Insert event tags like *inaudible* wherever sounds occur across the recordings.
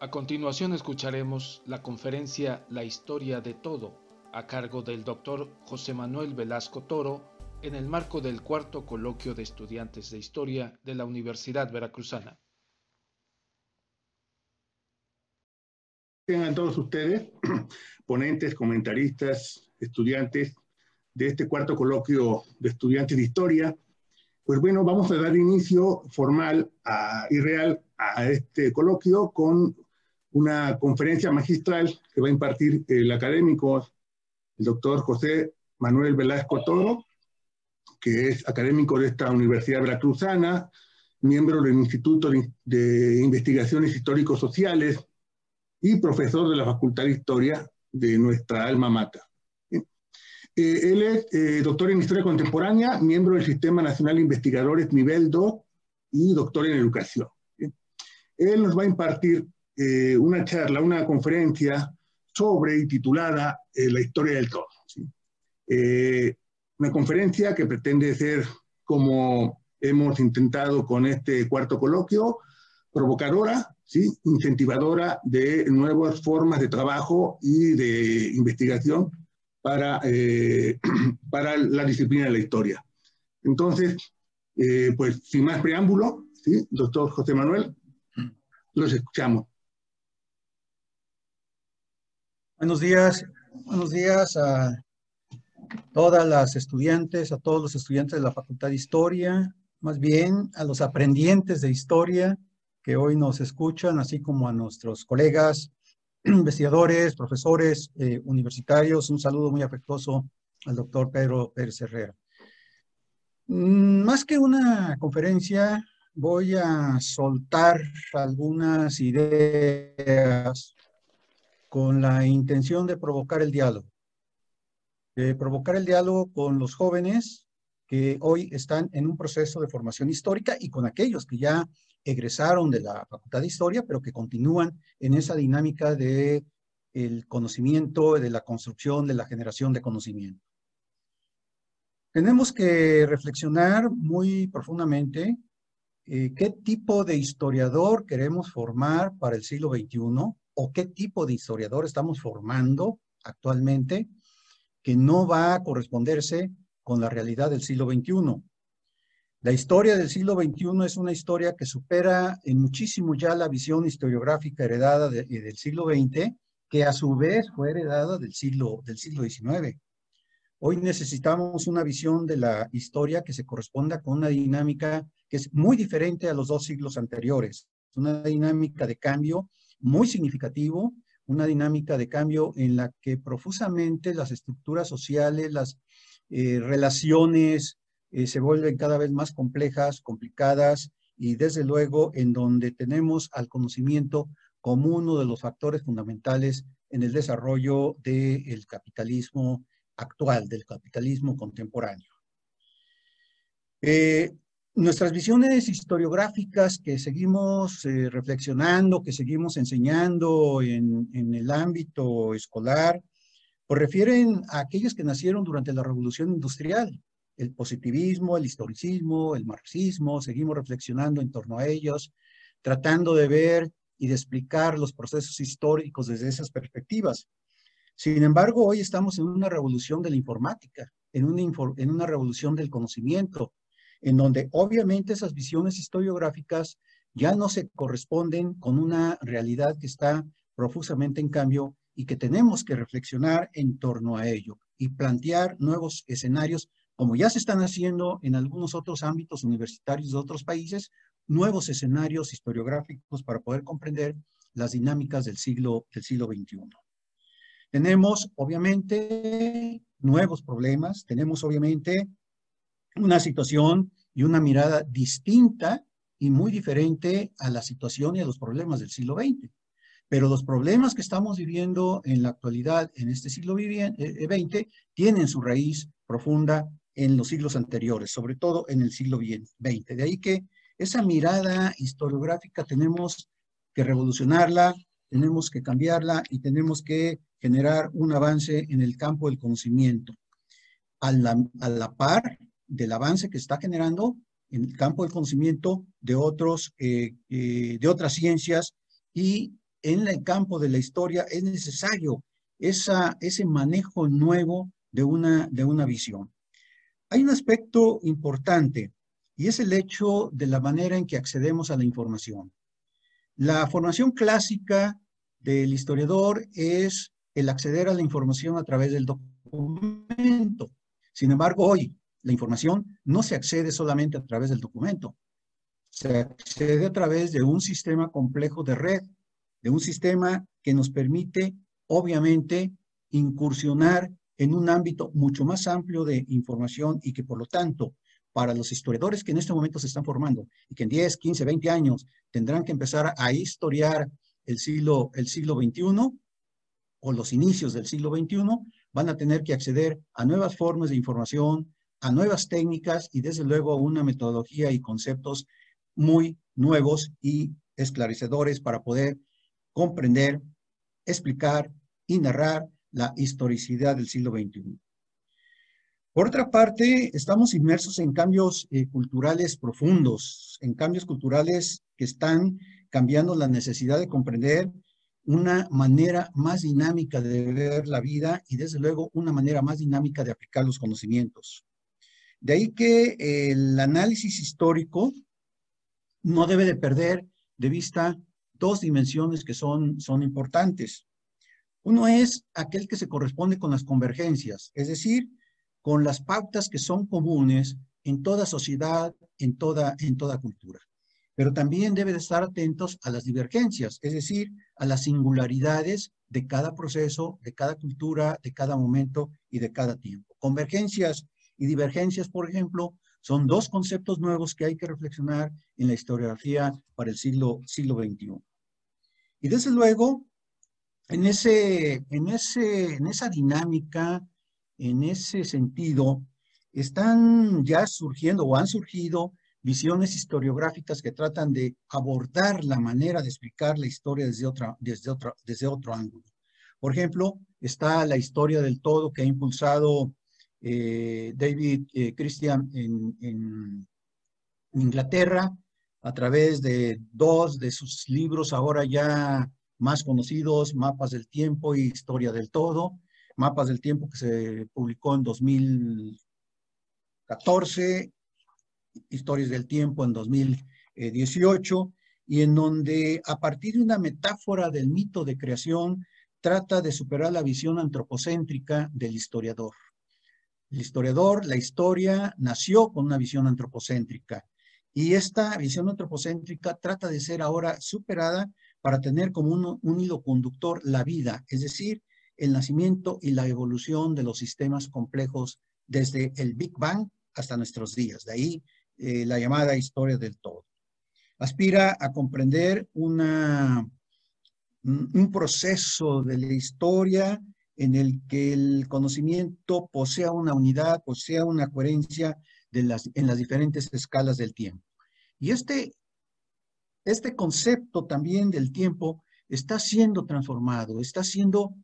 A continuación escucharemos la conferencia La historia de todo, a cargo del doctor José Manuel Velasco Toro, en el marco del cuarto coloquio de estudiantes de historia de la Universidad Veracruzana. Tengan todos ustedes, *clears throat* ponentes, comentaristas, estudiantes de este cuarto coloquio de estudiantes de historia, pues bueno, vamos a dar inicio formal y real a este coloquio con una conferencia magistral que va a impartir el académico, el doctor José Manuel Velasco Toro, que es académico de esta Universidad Veracruzana, miembro del Instituto de Investigaciones Históricos Sociales y profesor de la Facultad de Historia de nuestra alma mater. Eh, él es eh, doctor en Historia Contemporánea, miembro del Sistema Nacional de Investigadores Nivel 2 y doctor en Educación. Él nos va a impartir eh, una charla, una conferencia sobre y titulada La historia del todo. una conferencia que pretende ser, como hemos intentado con este cuarto coloquio, provocadora, incentivadora de nuevas formas de trabajo y de investigación para, eh, *clears throat* para la disciplina de la historia. Entonces, eh, pues sin más preámbulo, ¿sí? doctor José Manuel, los escuchamos. Buenos días, buenos días a todas las estudiantes, a todos los estudiantes de la Facultad de Historia, más bien a los aprendientes de historia que hoy nos escuchan, así como a nuestros colegas *clears throat* investigadores, profesores eh, universitarios. Un saludo muy afectuoso al doctor Pedro Pérez Herrera. Mm, más que una conferencia, voy a soltar algunas ideas con la intención de provocar el diálogo. De provocar el diálogo con los jóvenes que hoy están en un proceso de formación histórica y con aquellos que ya egresaron de la Facultad de Historia, pero que continúan en esa dinámica de el conocimiento, de la construcción, de la generación de conocimiento. Tenemos que reflexionar muy profundamente eh, qué tipo de historiador queremos formar para el siglo XXI o qué tipo de historiador estamos formando actualmente que no va a corresponderse con la realidad del siglo XXI. La historia del siglo XXI es una historia que supera en muchísimo ya la visión historiográfica heredada eh, del siglo XX, que a su vez fue heredada del siglo, del siglo XIX. Hoy necesitamos una visión de la historia que se corresponda con una dinámica que es muy diferente a los dos siglos anteriores. Una dinámica de cambio muy significativo, una dinámica de cambio en la que profusamente las estructuras sociales, las eh, relaciones, eh, se vuelven cada vez más complejas, complicadas y desde luego en donde tenemos al conocimiento como uno de los factores fundamentales en el desarrollo del capitalismo actual, del capitalismo contemporáneo. Eh, nuestras visiones historiográficas que seguimos eh, reflexionando, que seguimos enseñando en, en, el ámbito escolar, pues refieren a aquellos que nacieron durante la revolución industrial, el positivismo, el historicismo, el marxismo, seguimos reflexionando en torno a ellos, tratando de ver y de explicar los procesos históricos desde esas perspectivas. Sin embargo, hoy estamos en una revolución de la informática, en una, en una revolución del conocimiento, en donde obviamente esas visiones historiográficas ya no se corresponden con una realidad que está profusamente en cambio y que tenemos que reflexionar en torno a ello y plantear nuevos escenarios como ya se están haciendo en algunos otros ámbitos universitarios de otros países, nuevos escenarios historiográficos para poder comprender las dinámicas del siglo, del siglo XXI. Tenemos, obviamente, nuevos problemas, tenemos, obviamente, una situación y una mirada distinta y muy diferente a la situación y a los problemas del siglo XX. Pero los problemas que estamos viviendo en la actualidad, en este siglo XX, eh, tienen su raíz profunda en los siglos anteriores, sobre todo en el siglo XX. De ahí que esa mirada historiográfica tenemos que revolucionarla, tenemos que cambiarla y tenemos que generar un avance en el campo del conocimiento. A la, par del avance que está generando en el campo del conocimiento de, otros, eh, eh, de otras ciencias y en el campo de la historia es necesario esa, ese manejo nuevo de una, de una visión. Hay un aspecto importante y es el hecho de la manera en que accedemos a la información. La formación clásica del historiador es el acceder a la información a través del documento. Sin embargo, hoy la información no se accede solamente a través del documento, se accede a través de un sistema complejo de red, de un sistema que nos permite, obviamente, incursionar en un ámbito mucho más amplio de información y que, por lo tanto, para los historiadores que en este momento se están formando y que en 10, 15, 20 años tendrán que empezar a historiar el siglo, el siglo XXI o los inicios del siglo XXI, van a tener que acceder a nuevas formas de información, a nuevas técnicas y desde luego una metodología y conceptos muy nuevos y esclarecedores para poder comprender, explicar y narrar la historicidad del siglo XXI. Por otra parte, estamos inmersos en cambios eh, culturales profundos, en cambios culturales que están cambiando la necesidad de comprender una manera más dinámica de ver la vida y desde luego una manera más dinámica de aplicar los conocimientos. De ahí que el análisis histórico no debe de perder de vista dos dimensiones que son, son importantes. Uno es aquel que se corresponde con las convergencias, es decir, con las pautas que son comunes en toda sociedad, en toda, en toda cultura. Pero también debe de estar atentos a las divergencias, es decir, a las singularidades de cada proceso, de cada cultura, de cada momento y de cada tiempo. Convergencias y divergencias, por ejemplo, son dos conceptos nuevos que hay que reflexionar en la historiografía para el siglo, siglo XXI. Y desde luego, en, ese, en, ese, en esa dinámica, en ese sentido, están ya surgiendo o han surgido visiones historiográficas que tratan de abordar la manera de explicar la historia desde, otra, desde, otra, desde otro ángulo. Por ejemplo, está la historia del todo que ha impulsado eh, David eh, Christian en, en, Inglaterra a través de dos de sus libros ahora ya más conocidos, Mapas del Tiempo y Historia del Todo. Mapas del Tiempo que se publicó en 2014, Historias del Tiempo en 2018, y en donde a partir de una metáfora del mito de creación trata de superar la visión antropocéntrica del historiador. El historiador, la historia, nació con una visión antropocéntrica y esta visión antropocéntrica trata de ser ahora superada para tener como un, un hilo conductor la vida, es decir, el nacimiento y la evolución de los sistemas complejos desde el Big Bang hasta nuestros días. De ahí eh, la llamada historia del todo. Aspira a comprender una, un proceso de la historia en el que el conocimiento posea una unidad, posea una coherencia en las diferentes escalas del tiempo. Y este, este concepto también del tiempo está siendo transformado, está siendo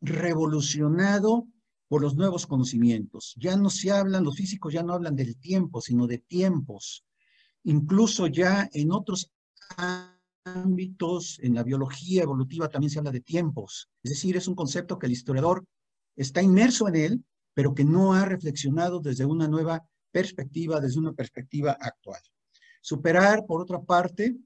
revolucionado por los nuevos conocimientos. Ya no se hablan, los físicos ya no hablan del tiempo, sino de tiempos. Incluso ya en otros ámbitos, en la biología evolutiva también se habla de tiempos. Es decir, es un concepto que el historiador está inmerso en él, pero que no ha reflexionado desde una nueva perspectiva, desde una perspectiva actual. Superar, por otra parte,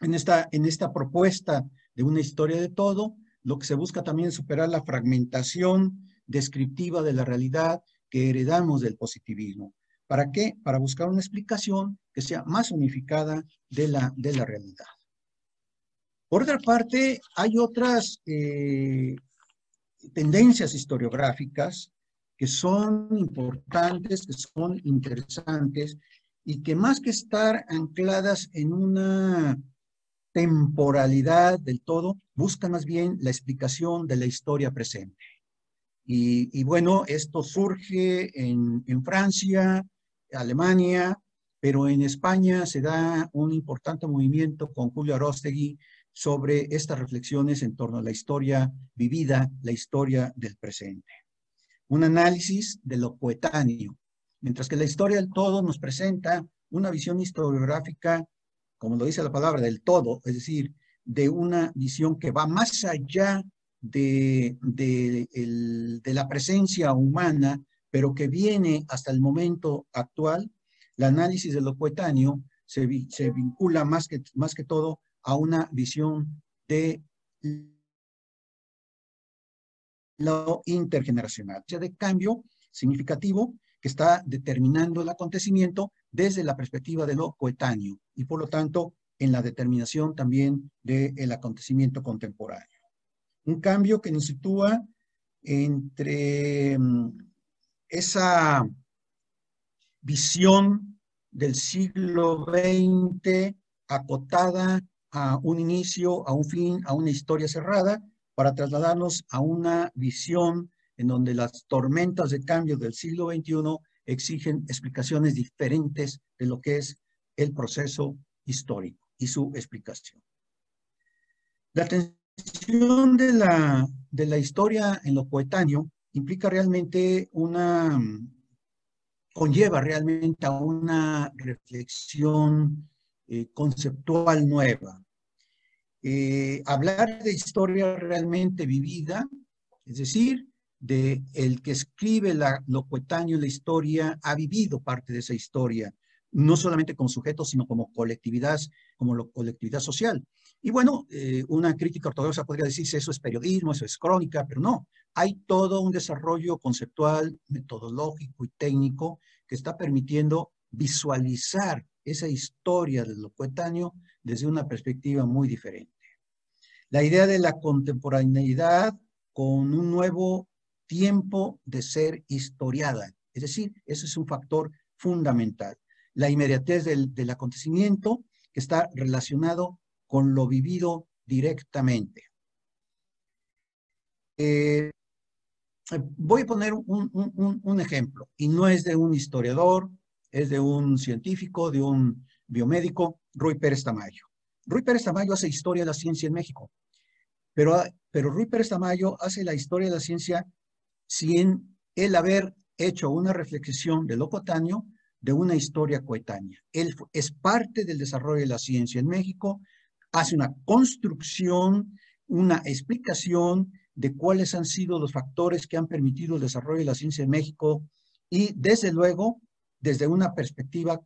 en esta, en esta propuesta de una historia de todo, lo que se busca también es superar la fragmentación descriptiva de la realidad que heredamos del positivismo. ¿Para qué? Para buscar una explicación que sea más unificada de la, de la realidad. Por otra parte, hay otras eh, tendencias historiográficas que son importantes, que son interesantes y que más que estar ancladas en una temporalidad del todo, buscan más bien la explicación de la historia presente. Y, bueno, esto surge en, Francia, Alemania, pero en España se da un importante movimiento con Julio Arostegui sobre estas reflexiones en torno a la historia vivida, la historia del presente. Un análisis de lo coetáneo, mientras que la historia del todo nos presenta una visión historiográfica, como lo dice la palabra, del todo, es decir, de una visión que va más allá de, de, la presencia humana, pero que viene hasta el momento actual, el análisis de lo coetáneo se, se vincula más que, más que todo a una visión de lo intergeneracional, o sea, de cambio significativo que está determinando el acontecimiento desde la perspectiva de lo coetáneo y por lo tanto en la determinación también del acontecimiento contemporáneo. Un cambio que nos sitúa entre mm, esa visión del siglo XX acotada a un inicio, a un fin, a una historia cerrada, para trasladarnos a una visión en donde las tormentas de cambio del siglo XXI exigen explicaciones diferentes de lo que es el proceso histórico y su explicación. La atención de la, de la historia en lo coetáneo implica realmente una, conlleva realmente a una reflexión eh, conceptual nueva. Eh, hablar de historia realmente vivida, es decir, de el que escribe la, lo coetáneo, la historia, ha vivido parte de esa historia, no solamente como sujeto, sino como colectividad, como colectividad social. Y bueno, eh, una crítica ortodoxa podría decirse eso es periodismo, eso es crónica, pero no, hay todo un desarrollo conceptual, metodológico y técnico que está permitiendo visualizar esa historia de lo desde una perspectiva muy diferente. La idea de la contemporaneidad con un nuevo tiempo de ser historiada. Es decir, eso es un factor fundamental. La inmediatez del, acontecimiento que está relacionado con lo vivido directamente. Eh, voy a poner un, ejemplo, y no es de un historiador, es de un científico, de un biomédico, Rui Pérez Tamayo. Rui Pérez Tamayo hace historia de la ciencia en México, pero, pero Rui Pérez Tamayo hace la historia de la ciencia sin él haber hecho una reflexión de lo coetáneo de una historia coetánea. Él es parte del desarrollo de la ciencia en México, hace una construcción, una explicación de cuáles han sido los factores que han permitido el desarrollo de la ciencia en México y desde luego desde una perspectiva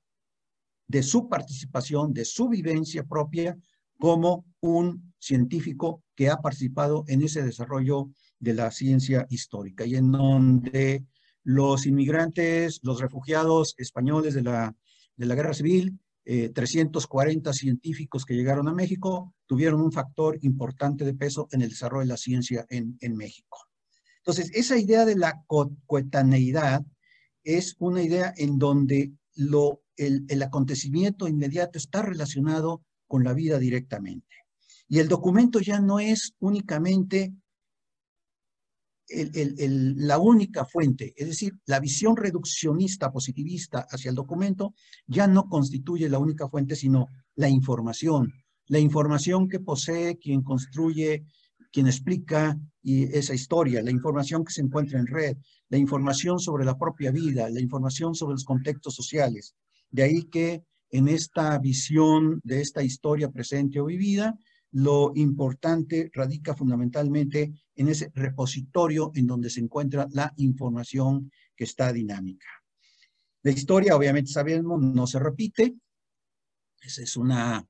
de su participación, de su vivencia propia como un científico que ha participado en ese desarrollo de la ciencia histórica y en donde los inmigrantes, los refugiados españoles de la, de la guerra civil, 340 eh, científicos que llegaron a México, tuvieron un factor importante de peso en el desarrollo de la ciencia en, en México. Entonces, esa idea de la coetaneidad es una idea en donde lo, el, el acontecimiento inmediato está relacionado con la vida directamente. Y el documento ya no es únicamente la única fuente, es decir, la visión reduccionista positivista hacia el documento ya no constituye la única fuente, sino la información, la información que posee quien construye, quien explica esa historia, la información que se encuentra en red, la información sobre la propia vida, la información sobre los contextos sociales. De ahí que en esta visión de esta historia presente o vivida, lo importante radica fundamentalmente en ese repositorio en donde se encuentra la información que está dinámica. La historia, obviamente sabemos, no se repite. Esa es una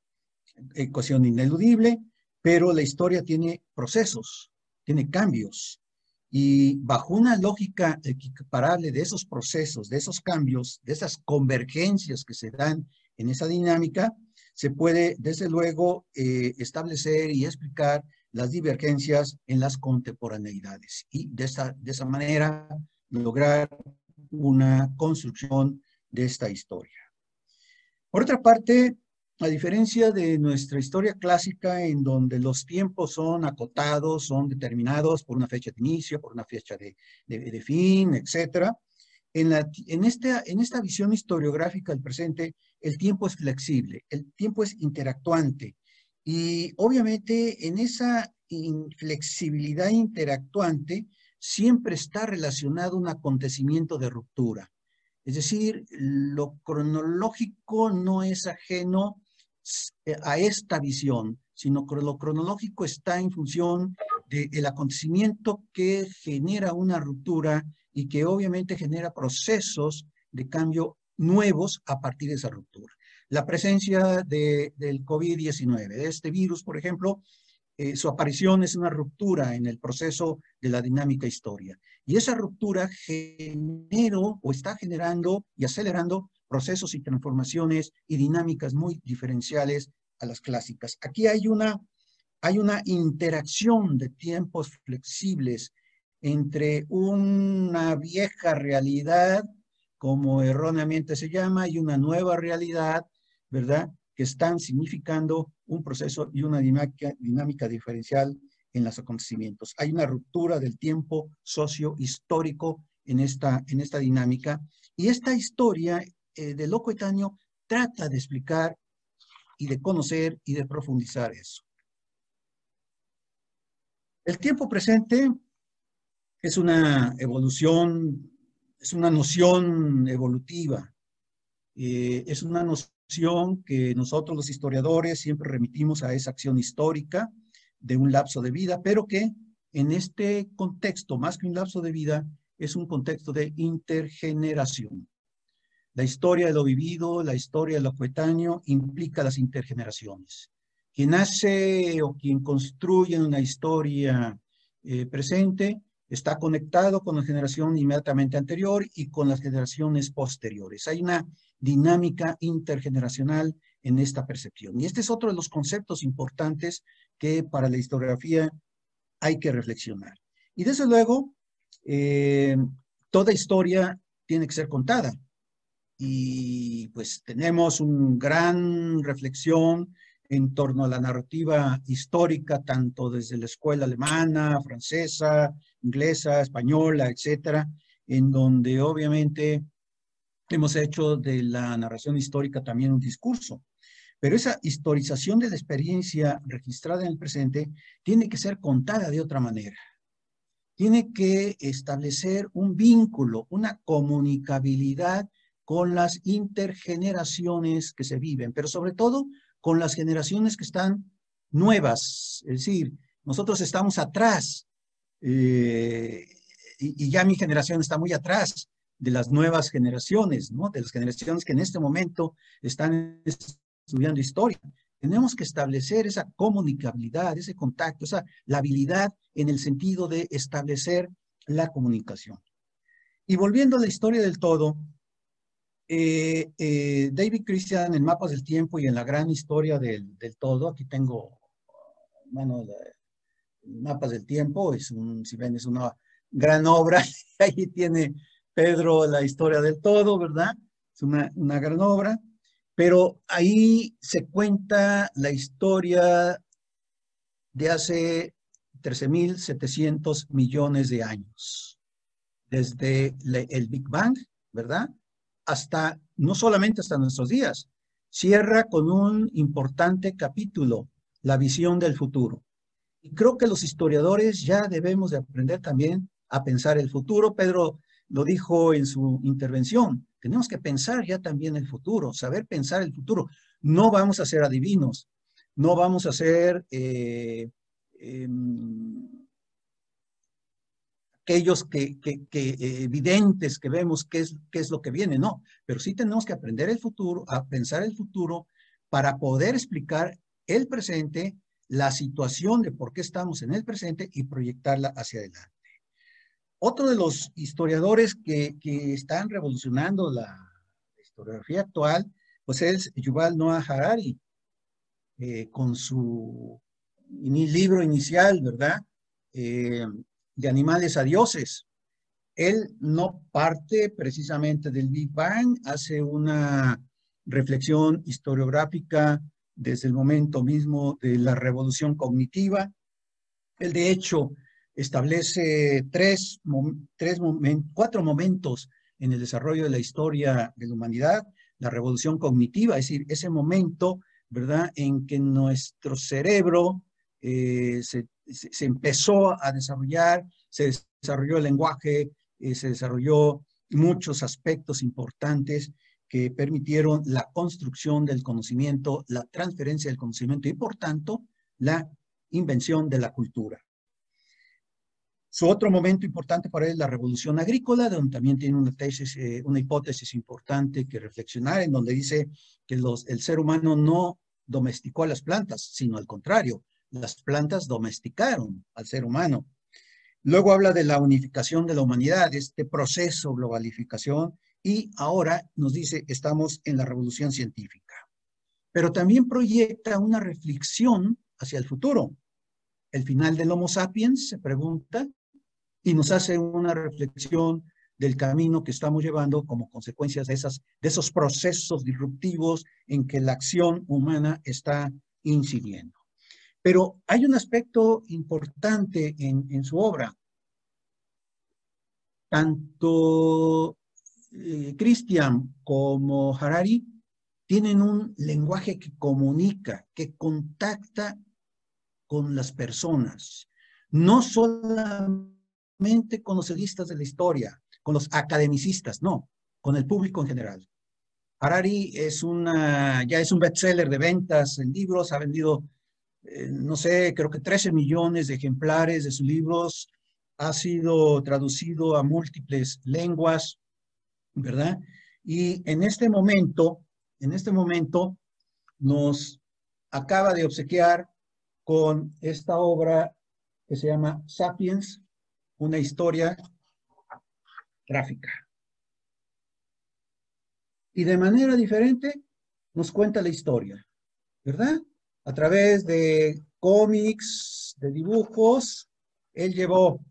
ecuación ineludible, pero la historia tiene procesos, tiene cambios. Y bajo una lógica equiparable de esos procesos, de esos cambios, de esas convergencias que se dan en esa dinámica, se puede, desde luego, eh, establecer y explicar las divergencias en las contemporaneidades y de, esa, de esa manera lograr una construcción de esta historia. Por otra parte, a diferencia de nuestra historia clásica en donde los tiempos son acotados, son determinados por una fecha de inicio, por una fecha de, de, fin, etcétera, en, la, en, esta, en esta visión historiográfica del presente, el tiempo es flexible, el tiempo es interactuante. Y obviamente en esa flexibilidad interactuante siempre está relacionado un acontecimiento de ruptura. Es decir, lo cronológico no es ajeno a esta visión, sino que lo cronológico está en función del acontecimiento que genera una ruptura y que obviamente genera procesos de cambio nuevos a partir de esa ruptura. La presencia de, del COVID-19, de este virus, por ejemplo, eh, su aparición es una ruptura en el proceso de la dinámica historia. Y esa ruptura generó o está generando y acelerando procesos y transformaciones y dinámicas muy diferenciales a las clásicas. Aquí hay una, hay una interacción de tiempos flexibles entre una vieja realidad, como erróneamente se llama, y una nueva realidad, ¿verdad? Que están significando un proceso y una dinámica, dinámica diferencial en los acontecimientos. Hay una ruptura del tiempo socio-histórico en esta, en esta dinámica. Y esta historia eh, de lo coetáneo trata de explicar y de conocer y de profundizar eso. El tiempo presente es una evolución, es una noción evolutiva, eh, es una noción que nosotros los historiadores siempre remitimos a esa acción histórica de un lapso de vida, pero que en este contexto, más que un lapso de vida, es un contexto de intergeneración. La historia de lo vivido, la historia de lo coetáneo, implica las intergeneraciones. Quien hace o quien construye una historia eh, presente está conectado con la generación inmediatamente anterior y con las generaciones posteriores. Hay una dinámica intergeneracional en esta percepción. Y este es otro de los conceptos importantes que para la historiografía hay que reflexionar. Y desde luego, eh, toda historia tiene que ser contada y pues tenemos una gran reflexión en torno a la narrativa histórica, tanto desde la escuela alemana, francesa, inglesa, española, etcétera, en donde obviamente hemos hecho de la narración histórica también un discurso. Pero esa historización de la experiencia registrada en el presente tiene que ser contada de otra manera. Tiene que establecer un vínculo, una comunicabilidad con las intergeneraciones que se viven, pero sobre todo con las generaciones que están nuevas. Es decir, nosotros estamos atrás eh, y, ya mi generación está muy atrás de las nuevas generaciones, ¿no? De las generaciones que en este momento están estudiando historia. Tenemos que establecer esa comunicabilidad, ese contacto, esa la habilidad en el sentido de establecer la comunicación. Y volviendo a la historia del todo, eh, eh, David Christian en Mapas del Tiempo y en la gran historia del, todo, aquí tengo, bueno, Mapas del Tiempo, es un, si ven, es una gran obra, *laughs* ahí tiene Pedro la historia del todo, ¿verdad? Es una, una gran obra, pero ahí se cuenta la historia de hace 13.700 millones de años, desde el Big Bang, ¿verdad? hasta, no solamente hasta nuestros días, cierra con un importante capítulo, la visión del futuro. Y creo que los historiadores ya debemos de aprender también a pensar el futuro. Pedro lo dijo en su intervención, tenemos que pensar ya también el futuro, saber pensar el futuro. No vamos a ser adivinos, no vamos a ser eh, em, aquellos que, que, que eh, evidentes que vemos qué es, qué es lo que viene, no, pero sí tenemos que aprender el futuro, a pensar el futuro para poder explicar el presente, la situación de por qué estamos en el presente y proyectarla hacia adelante. Otro de los historiadores que, que están revolucionando la historiografía actual, pues es Yuval Noah Harari, eh, con su libro inicial, ¿verdad? Eh, de animales a dioses. Él no parte precisamente del Big Bang, hace una reflexión historiográfica desde el momento mismo de la revolución cognitiva. Él, de hecho, establece tres, tres cuatro momentos en el desarrollo de la historia de la humanidad. La revolución cognitiva, es decir, ese momento, ¿verdad?, en que nuestro cerebro eh, se empezó a desarrollar, se desarrolló el lenguaje, eh, se desarrolló muchos aspectos importantes que permitieron la construcción del conocimiento, la transferencia del conocimiento y, por tanto, la invención de la cultura. Su otro momento importante para él es la revolución agrícola, donde también tiene una tesis, eh, una hipótesis importante que reflexionar, en donde dice que el ser humano no domesticó a las plantas, sino al contrario, las plantas domesticaron al ser humano. Luego habla de la unificación de la humanidad, este proceso globalificación, y ahora nos dice, estamos en la revolución científica. Pero también proyecta una reflexión hacia el futuro. El final del Homo sapiens, se pregunta, y nos hace una reflexión del camino que estamos llevando como consecuencias de, esas, de esos procesos disruptivos en que la acción humana está incidiendo. Pero hay un aspecto importante en, su obra. Tanto eh, Christian como Harari tienen un lenguaje que comunica, que contacta con las personas, no solamente con los edistas de la historia, con los academicistas, no, con el público en general. Harari es una, ya es un bestseller de ventas en libros, ha vendido eh, no sé, creo que 13 millones de ejemplares de sus libros, ha sido traducido a múltiples lenguas, ¿verdad? Y en este momento, en este momento, nos acaba de obsequiar con esta obra que se llama Sapiens, una historia gráfica. Y de manera diferente nos cuenta la historia, ¿verdad? a través de cómics, de dibujos, él llevó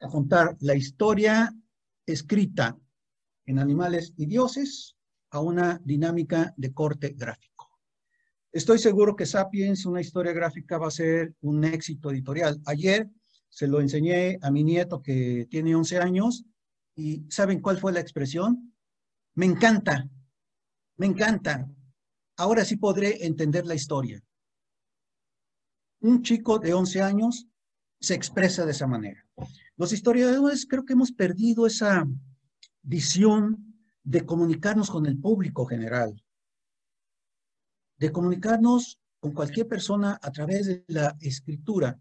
a contar la historia escrita en Animales y Dioses a una dinámica de corte gráfico. Estoy seguro que Sapiens, una historia gráfica, va a ser un éxito editorial. Ayer se lo enseñé a mi nieto que tiene 11 años y ¿saben cuál fue la expresión? Me encanta, me encanta. Ahora sí podré entender la historia un chico de 11 años se expresa de esa manera. Los historiadores creo que hemos perdido esa visión de comunicarnos con el público general, de comunicarnos con cualquier persona a través de la escritura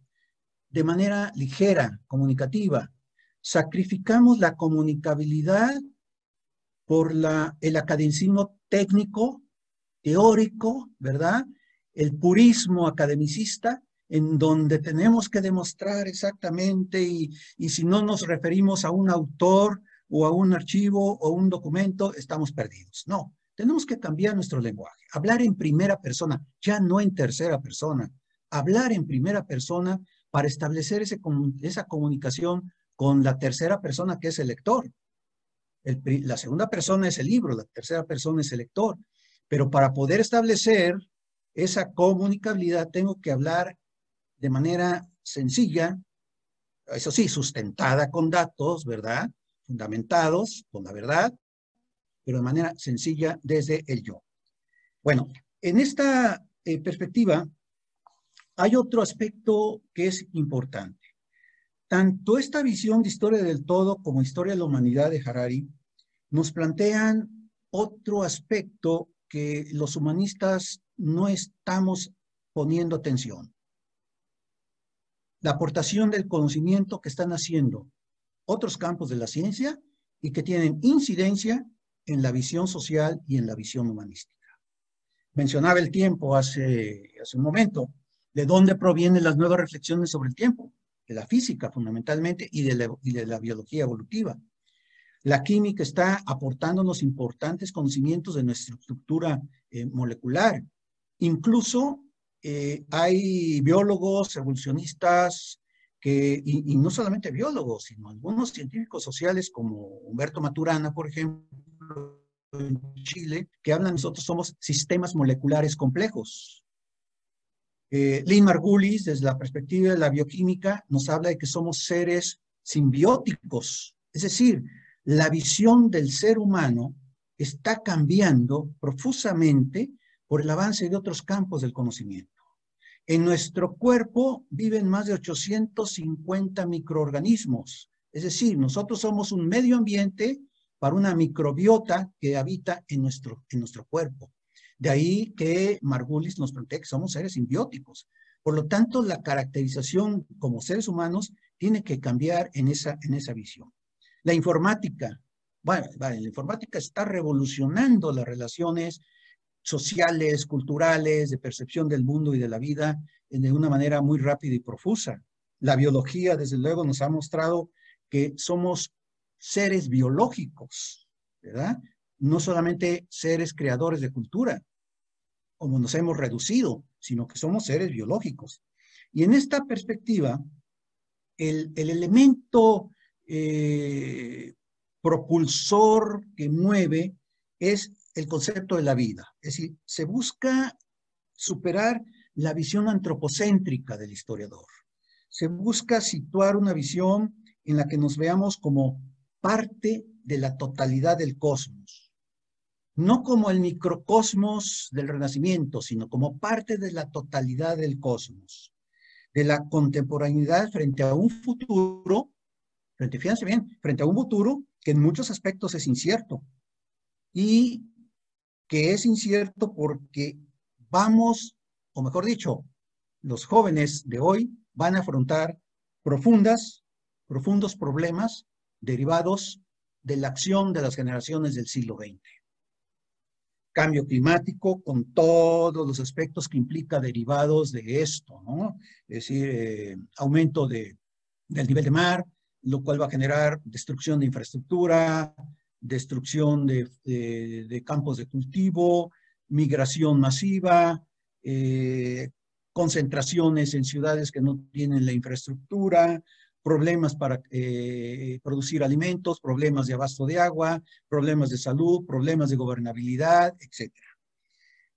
de manera ligera, comunicativa. Sacrificamos la comunicabilidad por la, el academicismo técnico, teórico, ¿verdad? El purismo academicista en donde tenemos que demostrar exactamente y, si no nos referimos a un autor o a un archivo o un documento, estamos perdidos. No, tenemos que cambiar nuestro lenguaje, hablar en primera persona, ya no en tercera persona, hablar en primera persona para establecer esa comunicación con la tercera persona que es el lector. la segunda persona es el libro, la tercera persona es el lector. Pero para poder establecer esa comunicabilidad tengo que hablar de manera sencilla, eso sí, sustentada con datos, ¿verdad? Fundamentados con la verdad, pero de manera sencilla desde el yo. Bueno, en esta eh, perspectiva hay otro aspecto que es importante. Tanto esta visión de historia del todo como historia de la humanidad de Harari nos plantean otro aspecto que los humanistas no estamos poniendo atención la aportación del conocimiento que están haciendo otros campos de la ciencia y que tienen incidencia en la visión social y en la visión humanística. Mencionaba el tiempo hace, hace un momento, de dónde provienen las nuevas reflexiones sobre el tiempo, de la física fundamentalmente y de la, y biología evolutiva. La química está aportándonos importantes conocimientos de nuestra estructura eh, molecular. Incluso eh, hay biólogos, evolucionistas, que, y, no solamente biólogos, sino algunos científicos sociales como Humberto Maturana, por ejemplo, en Chile, que hablan, nosotros somos sistemas moleculares complejos. Eh, Lynn Margulis, desde la perspectiva de la bioquímica, nos habla de que somos seres simbióticos, es decir, la visión del ser humano está cambiando profusamente por el avance de otros campos del conocimiento. En nuestro cuerpo viven más de 850 microorganismos. Es decir, nosotros somos un medio ambiente para una microbiota que habita en nuestro, en nuestro cuerpo. De ahí que Margulis nos plantea que somos seres simbióticos. Por lo tanto, la caracterización como seres humanos tiene que cambiar en esa, en esa visión. La informática, bueno, la informática está revolucionando las relaciones sociales, culturales, de percepción del mundo y de la vida de una manera muy rápida y profusa. La biología, desde luego, nos ha mostrado que somos seres biológicos, ¿verdad? No solamente seres creadores de cultura, como nos hemos reducido, sino que somos seres biológicos. Y en esta perspectiva, el, elemento eh, propulsor que mueve es el concepto de la vida. Es decir, se busca superar la visión antropocéntrica del historiador. Se busca situar una visión en la que nos veamos como parte de la totalidad del cosmos. No como el microcosmos del Renacimiento, sino como parte de la totalidad del cosmos. De la contemporaneidad frente a un futuro, frente, fíjense bien, frente a un futuro que en muchos aspectos es incierto. Y que es incierto porque vamos, o mejor dicho, los jóvenes de hoy van a afrontar profundas, profundos problemas derivados de la acción de las generaciones del siglo XX. Cambio climático con todos los aspectos que implica derivados de esto, ¿no? Es decir, eh, aumento de, del nivel de mar, lo cual va a generar destrucción de infraestructura, destrucción de, campos de cultivo, migración masiva, eh, concentraciones en ciudades que no tienen la infraestructura, problemas para eh, producir alimentos, problemas de abasto de agua, problemas de salud, problemas de gobernabilidad, etc.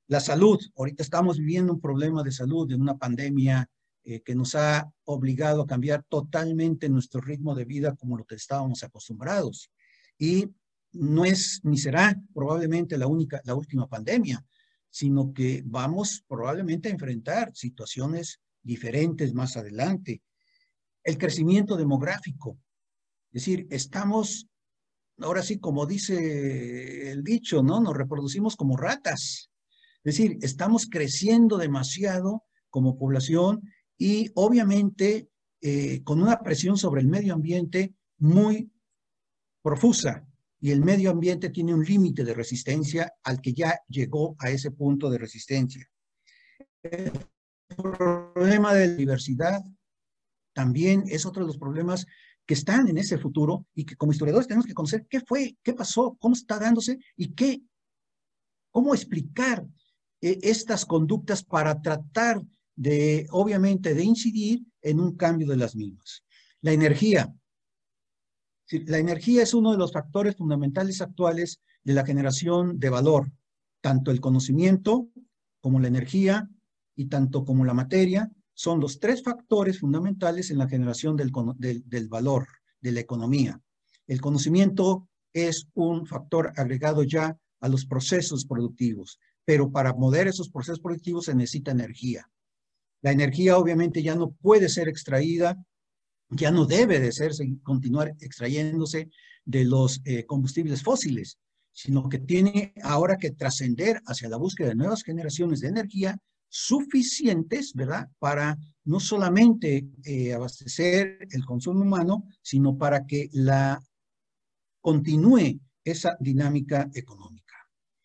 La salud, ahorita estamos viviendo un problema de salud en una pandemia eh, que nos ha obligado a cambiar totalmente nuestro ritmo de vida como lo que estábamos acostumbrados. Y no es ni será probablemente la única, la última pandemia, sino que vamos probablemente a enfrentar situaciones diferentes más adelante. El crecimiento demográfico, es decir, estamos, ahora sí, como dice el dicho, ¿no? Nos reproducimos como ratas. Es decir, estamos creciendo demasiado como población y obviamente eh, con una presión sobre el medio ambiente muy profusa y el medio ambiente tiene un límite de resistencia al que ya llegó a ese punto de resistencia. El problema de la diversidad también es otro de los problemas que están en ese futuro y que como historiadores tenemos que conocer qué fue, qué pasó, cómo está dándose y qué, cómo explicar eh, estas conductas para tratar de, obviamente, de incidir en un cambio de las mismas. La energía, la energía es uno de los factores fundamentales actuales de la generación de valor, tanto el conocimiento como la energía y tanto como la materia son los tres factores fundamentales en la generación del, valor, de la economía. El conocimiento es un factor agregado ya a los procesos productivos, pero para mover esos procesos productivos se necesita energía. La energía obviamente ya no puede ser extraída ya no debe de ser continuar extrayéndose de los eh, combustibles fósiles, sino que tiene ahora que trascender hacia la búsqueda de nuevas generaciones de energía suficientes, ¿verdad? Para no solamente eh, abastecer el consumo humano, sino para que la continúe esa dinámica económica.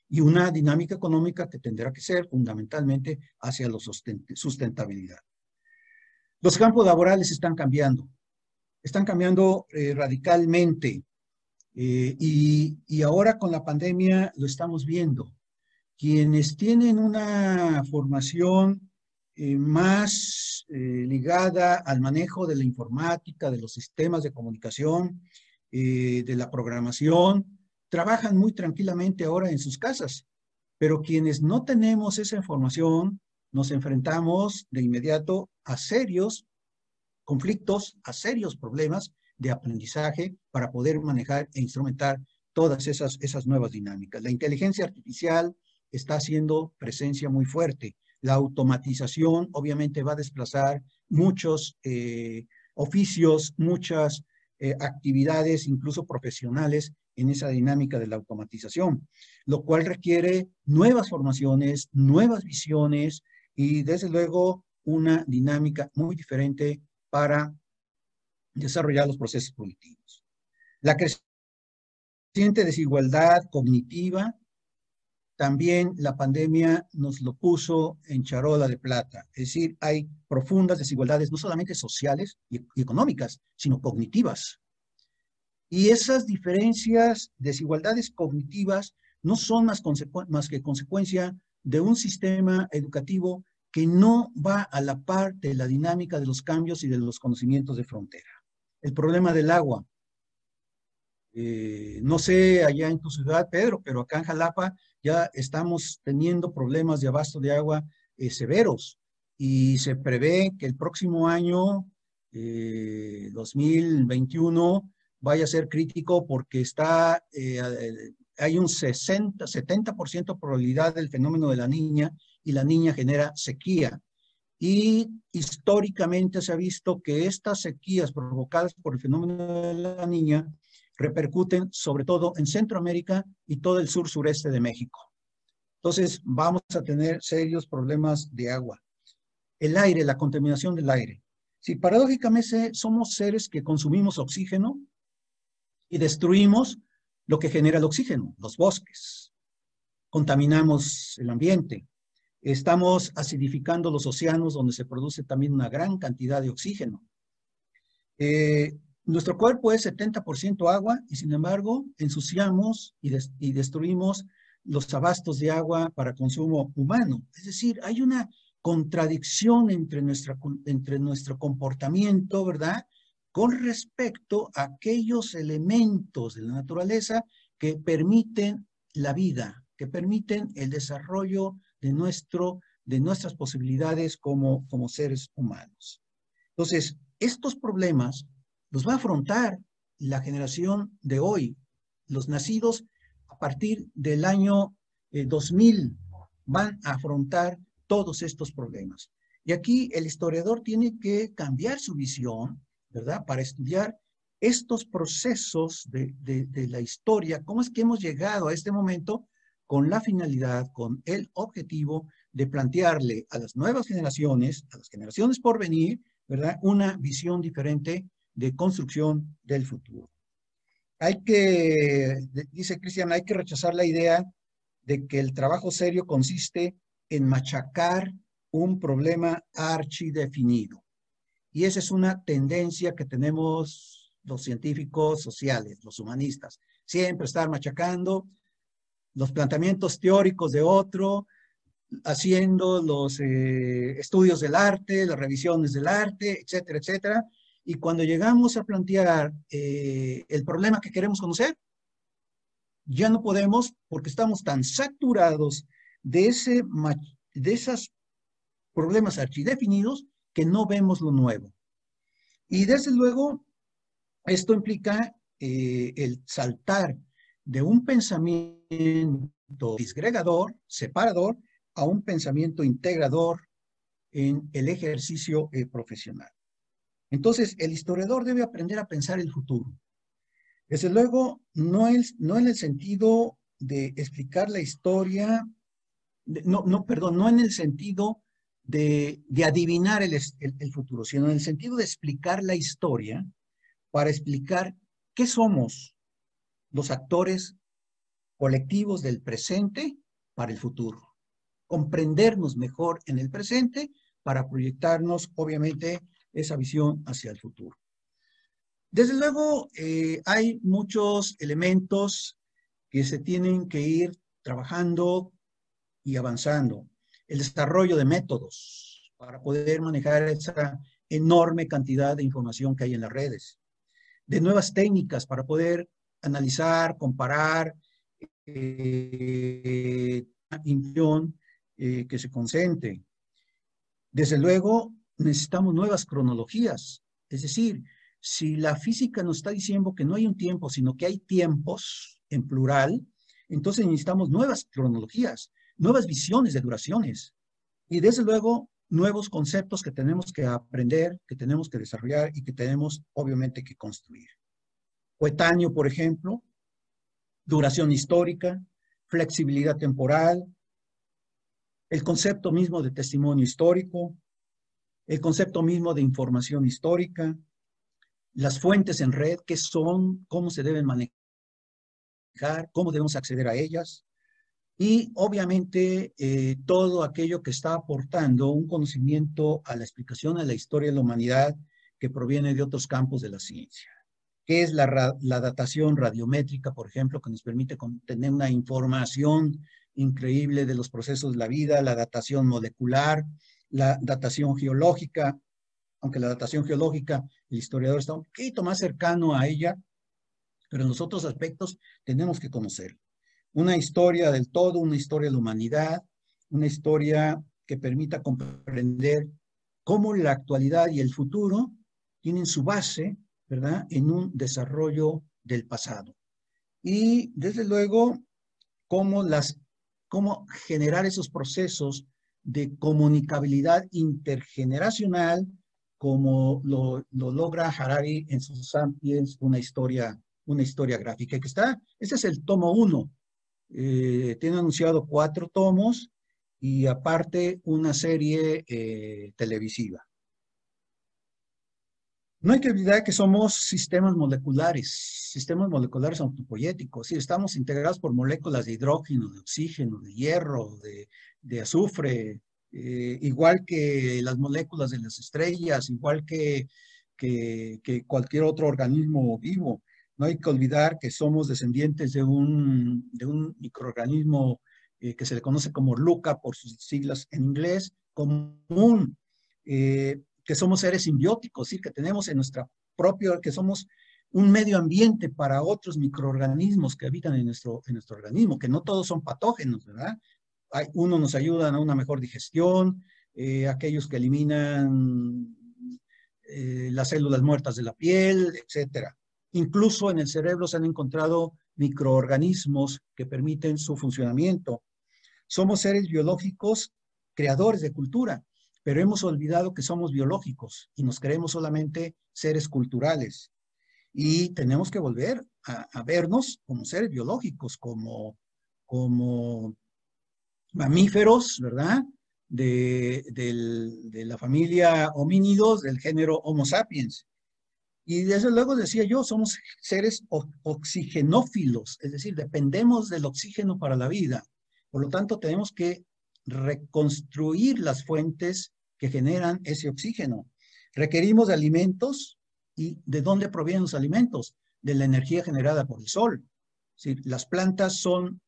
Y una dinámica económica que tendrá que ser fundamentalmente hacia la sustentabilidad. Los campos laborales están cambiando, están cambiando eh, radicalmente. Eh, y, ahora con la pandemia lo estamos viendo. Quienes tienen una formación eh, más ligada al manejo de la informática, de los sistemas de comunicación, de la programación, trabajan muy tranquilamente ahora en sus casas. Pero quienes no tenemos esa información, nos enfrentamos de inmediato a serios conflictos, a serios problemas de aprendizaje para poder manejar e instrumentar todas esas, esas nuevas dinámicas. La inteligencia artificial está haciendo presencia muy fuerte. La automatización obviamente va a desplazar muchos eh, oficios, muchas eh, actividades, incluso profesionales, en esa dinámica de la automatización, lo cual requiere nuevas formaciones, nuevas visiones y desde luego una dinámica muy diferente para desarrollar los procesos productivos. La creciente desigualdad cognitiva, también la pandemia nos lo puso en charola de plata. Es decir, hay profundas desigualdades, no solamente sociales y, económicas, sino cognitivas. Y esas diferencias, desigualdades cognitivas, no son más, más que consecuencia de un sistema educativo que no va a la par de la dinámica de los cambios y de los conocimientos de frontera. El problema del agua. Eh, no sé allá en tu ciudad, Pedro, pero acá en Jalapa ya estamos teniendo problemas de abasto de agua eh, severos y se prevé que el próximo año, 2021, eh, vaya a ser crítico porque está, hay un 60, 70% probabilidad del fenómeno de la niña y la niña genera sequía. Y históricamente se ha visto que estas sequías provocadas por el fenómeno de la niña repercuten sobre todo en Centroamérica y todo el sur sureste de México. Entonces vamos a tener serios problemas de agua. El aire, la contaminación del aire. Si paradójicamente somos seres que consumimos oxígeno y destruimos lo que genera el oxígeno, los bosques. Contaminamos el ambiente. Estamos acidificando los océanos donde se produce también una gran cantidad de oxígeno. Eh, nuestro cuerpo es 70% agua y sin embargo ensuciamos y, destruimos los abastos de agua para consumo humano. Es decir, hay una contradicción entre, nuestra, nuestro comportamiento, ¿verdad? Con respecto a aquellos elementos de la naturaleza que permiten la vida, que permiten el desarrollo de nuestras posibilidades como, como seres humanos. Entonces, estos problemas los va a afrontar la generación de hoy, los nacidos a partir del año 2000 eh, van a afrontar todos estos problemas. Y aquí el historiador tiene que cambiar su visión, ¿verdad? Para estudiar estos procesos de, de, la historia, cómo es que hemos llegado a este momento con la finalidad, con el objetivo de plantearle a las nuevas generaciones, a las generaciones por venir, ¿verdad? Una visión diferente de construcción del futuro. Hay que, dice Cristian, hay que rechazar la idea de que el trabajo serio consiste en machacar un problema archidefinido. Y esa es una tendencia que tenemos los científicos sociales, los humanistas. Siempre estar machacando los planteamientos teóricos de otro, haciendo los eh, estudios del arte, las revisiones del arte, etcétera, etcétera. Y cuando llegamos a plantear eh, el problema que queremos conocer, ya no podemos porque estamos tan saturados de, ese, de esos problemas archidefinidos que no vemos lo nuevo. Y desde luego, esto implica eh, el saltar de un pensamiento disgregador, separador, a un pensamiento integrador en el ejercicio eh, profesional. Entonces, el historiador debe aprender a pensar el futuro. Desde luego, no, es, no en el sentido de explicar la historia, no, no, perdón, no en el sentido de, adivinar el, el futuro, sino en el sentido de explicar la historia para explicar qué somos, los actores colectivos del presente para el futuro. Comprendernos mejor en el presente para proyectarnos, obviamente, esa visión hacia el futuro. Desde luego, eh, hay muchos elementos que se tienen que ir trabajando y avanzando. El desarrollo de métodos para poder manejar esa enorme cantidad de información que hay en las redes. De nuevas técnicas para poder analizar, comparar, eh, eh, que se concentre. Desde luego, necesitamos nuevas cronologías. Es decir, si la física nos está diciendo que no hay un tiempo, sino que hay tiempos en plural, entonces necesitamos nuevas cronologías, nuevas visiones de duraciones. Y desde luego, nuevos conceptos que tenemos que aprender, que tenemos que desarrollar y que tenemos obviamente que construir coetáneo, por ejemplo, duración histórica, flexibilidad temporal, el concepto mismo de testimonio histórico, el concepto mismo de información histórica, las fuentes en red, qué son, cómo se deben manejar, cómo debemos acceder a ellas, y obviamente eh, todo aquello que está aportando un conocimiento a la explicación de la historia de la humanidad que proviene de otros campos de la ciencia. ¿Qué es la, la datación radiométrica, por ejemplo, que nos permite tener una información increíble de los procesos de la vida, la datación molecular, la datación geológica, aunque la datación geológica, el historiador está un poquito más cercano a ella, pero en los otros aspectos tenemos que conocer. Una historia del todo, una historia de la humanidad, una historia que permita comprender cómo la actualidad y el futuro tienen su base, ¿verdad?, en un desarrollo del pasado. Y desde luego, cómo las cómo generar esos procesos de comunicabilidad intergeneracional, como lo, logra Harari en sus Sapiens, una historia, una historia gráfica que está, ese es el tomo uno. Eh, tiene anunciado cuatro tomos y aparte una serie eh, televisiva. No hay que olvidar que somos sistemas moleculares, sistemas moleculares autopoyéticos, estamos integrados por moléculas de hidrógeno, de oxígeno, de hierro, de, azufre, eh, igual que las moléculas de las estrellas, igual que, que, cualquier otro organismo vivo. No hay que olvidar que somos descendientes de un, de un microorganismo eh, que se le conoce como LUCA por sus siglas en inglés, común. Eh, que somos seres simbióticos, ¿sí? que tenemos en nuestra propia, que somos un medio ambiente para otros microorganismos que habitan en nuestro, en nuestro organismo, que no todos son patógenos, ¿verdad? Hay, uno nos ayudan a una mejor digestión, eh, aquellos que eliminan eh, las células muertas de la piel, etcétera. Incluso en el cerebro se han encontrado microorganismos que permiten su funcionamiento. Somos seres biológicos creadores de cultura pero hemos olvidado que somos biológicos y nos creemos solamente seres culturales. Y tenemos que volver a, vernos como seres biológicos, como, como mamíferos, ¿verdad? De, la familia homínidos del género Homo sapiens. Y desde luego decía yo, somos seres oxigenófilos, es decir, dependemos del oxígeno para la vida. Por lo tanto, tenemos que reconstruir las fuentes que generan ese oxígeno. Requerimos alimentos y ¿de dónde provienen los alimentos? De la energía generada por el sol. Las plantas son,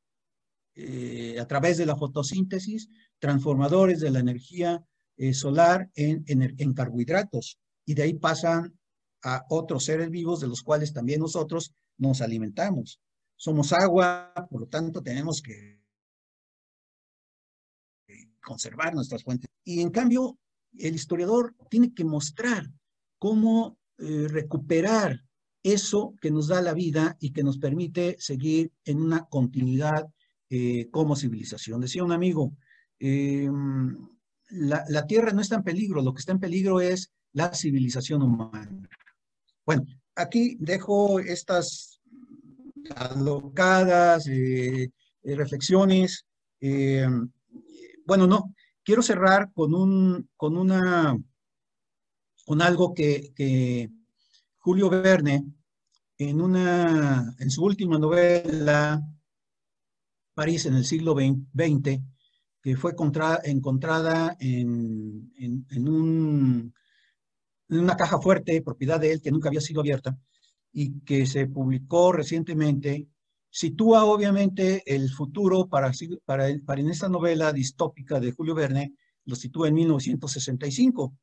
eh, a través de la fotosíntesis, transformadores de la energía eh, solar en, en carbohidratos y de ahí pasan a otros seres vivos de los cuales también nosotros nos alimentamos. Somos agua, por lo tanto tenemos que conservar nuestras fuentes. Y en cambio, el historiador tiene que mostrar cómo eh, recuperar eso que nos da la vida y que nos permite seguir en una continuidad eh, como civilización. Decía un amigo, em, la, la, Tierra no está en peligro, lo que está en peligro es la civilización humana. Bueno, aquí dejo estas alocadas eh, reflexiones. Bueno, no, quiero cerrar con, un, con, una, con algo que, Julio Verne, en, una, en su última novela, París en el siglo XX, que fue encontrada en, en, un, en, una caja fuerte, propiedad de él, que nunca había sido abierta, y que se publicó recientemente Sitúa obviamente el futuro para, en esta novela distópica de Julio Verne, lo sitúa en 1965.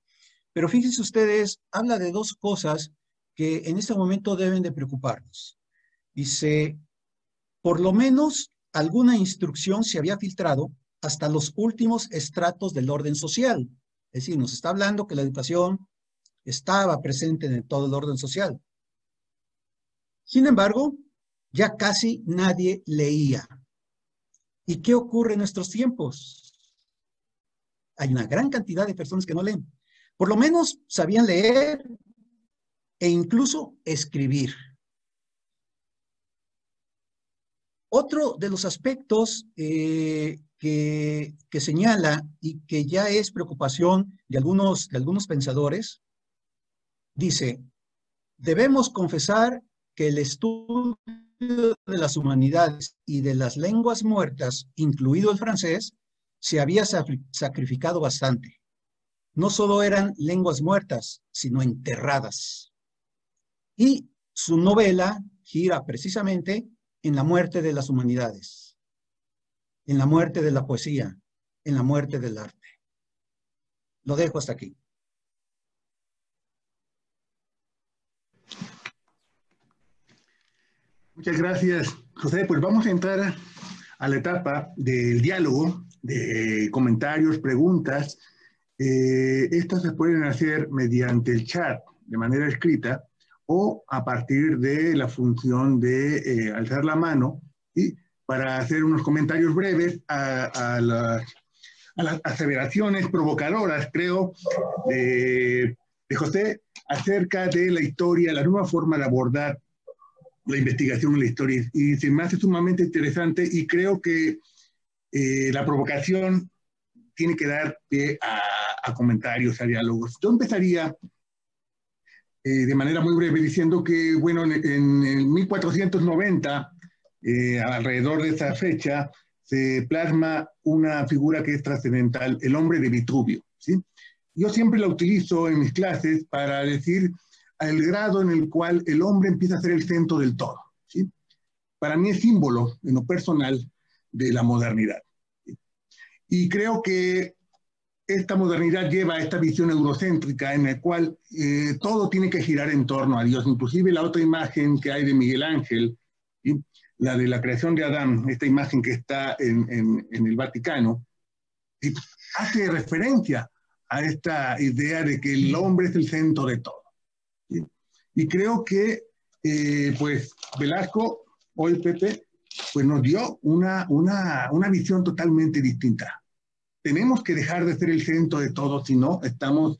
Pero fíjense ustedes, habla de dos cosas que en este momento deben de preocuparnos. Dice, por lo menos alguna instrucción se había filtrado hasta los últimos estratos del orden social. Es decir, nos está hablando que la educación estaba presente en todo el orden social. Sin embargo, ya casi nadie leía. ¿Y qué ocurre en nuestros tiempos? Hay una gran cantidad de personas que no leen. Por lo menos sabían leer e incluso escribir. Otro de los aspectos eh, que, que, señala y que ya es preocupación de algunos, de algunos pensadores, dice, debemos confesar que el estudio de las humanidades y de las lenguas muertas, incluido el francés, se había sacrificado bastante. No solo eran lenguas muertas, sino enterradas. Y su novela gira precisamente en la muerte de las humanidades, en la muerte de la poesía, en la muerte del arte. Lo dejo hasta aquí. Muchas gracias, José. Pues vamos a entrar a la etapa del diálogo, de comentarios, preguntas. Eh, estas se pueden hacer mediante el chat de manera escrita o a partir de la función de eh, alzar la mano y para hacer unos comentarios breves a, las, aseveraciones provocadoras, creo, de, de José acerca de la historia, la nueva forma de abordar la investigación en la historia y se me hace sumamente interesante y creo que eh, la provocación tiene que dar pie a, comentarios, a diálogos. Yo empezaría eh, de manera muy breve diciendo que, bueno, en, en 1490, eh, alrededor de esa fecha, se plasma una figura que es trascendental, el hombre de Vitruvio. ¿sí? Yo siempre la utilizo en mis clases para decir el grado en el cual el hombre empieza a ser el centro del todo. ¿sí? Para mí es símbolo, en lo personal, de la modernidad. Y creo que esta modernidad lleva a esta visión eurocéntrica en la cual eh, todo tiene que girar en torno a Dios. Inclusive la otra imagen que hay de Miguel Ángel, la de la creación de Adán, esta imagen que está en el Vaticano, hace referencia a esta idea de que el hombre es el centro de todo. Y creo que, eh, pues, Velasco, hoy Pepe, pues nos dio una, una, una visión totalmente distinta. Tenemos que dejar de ser el centro de todo, si no, estamos,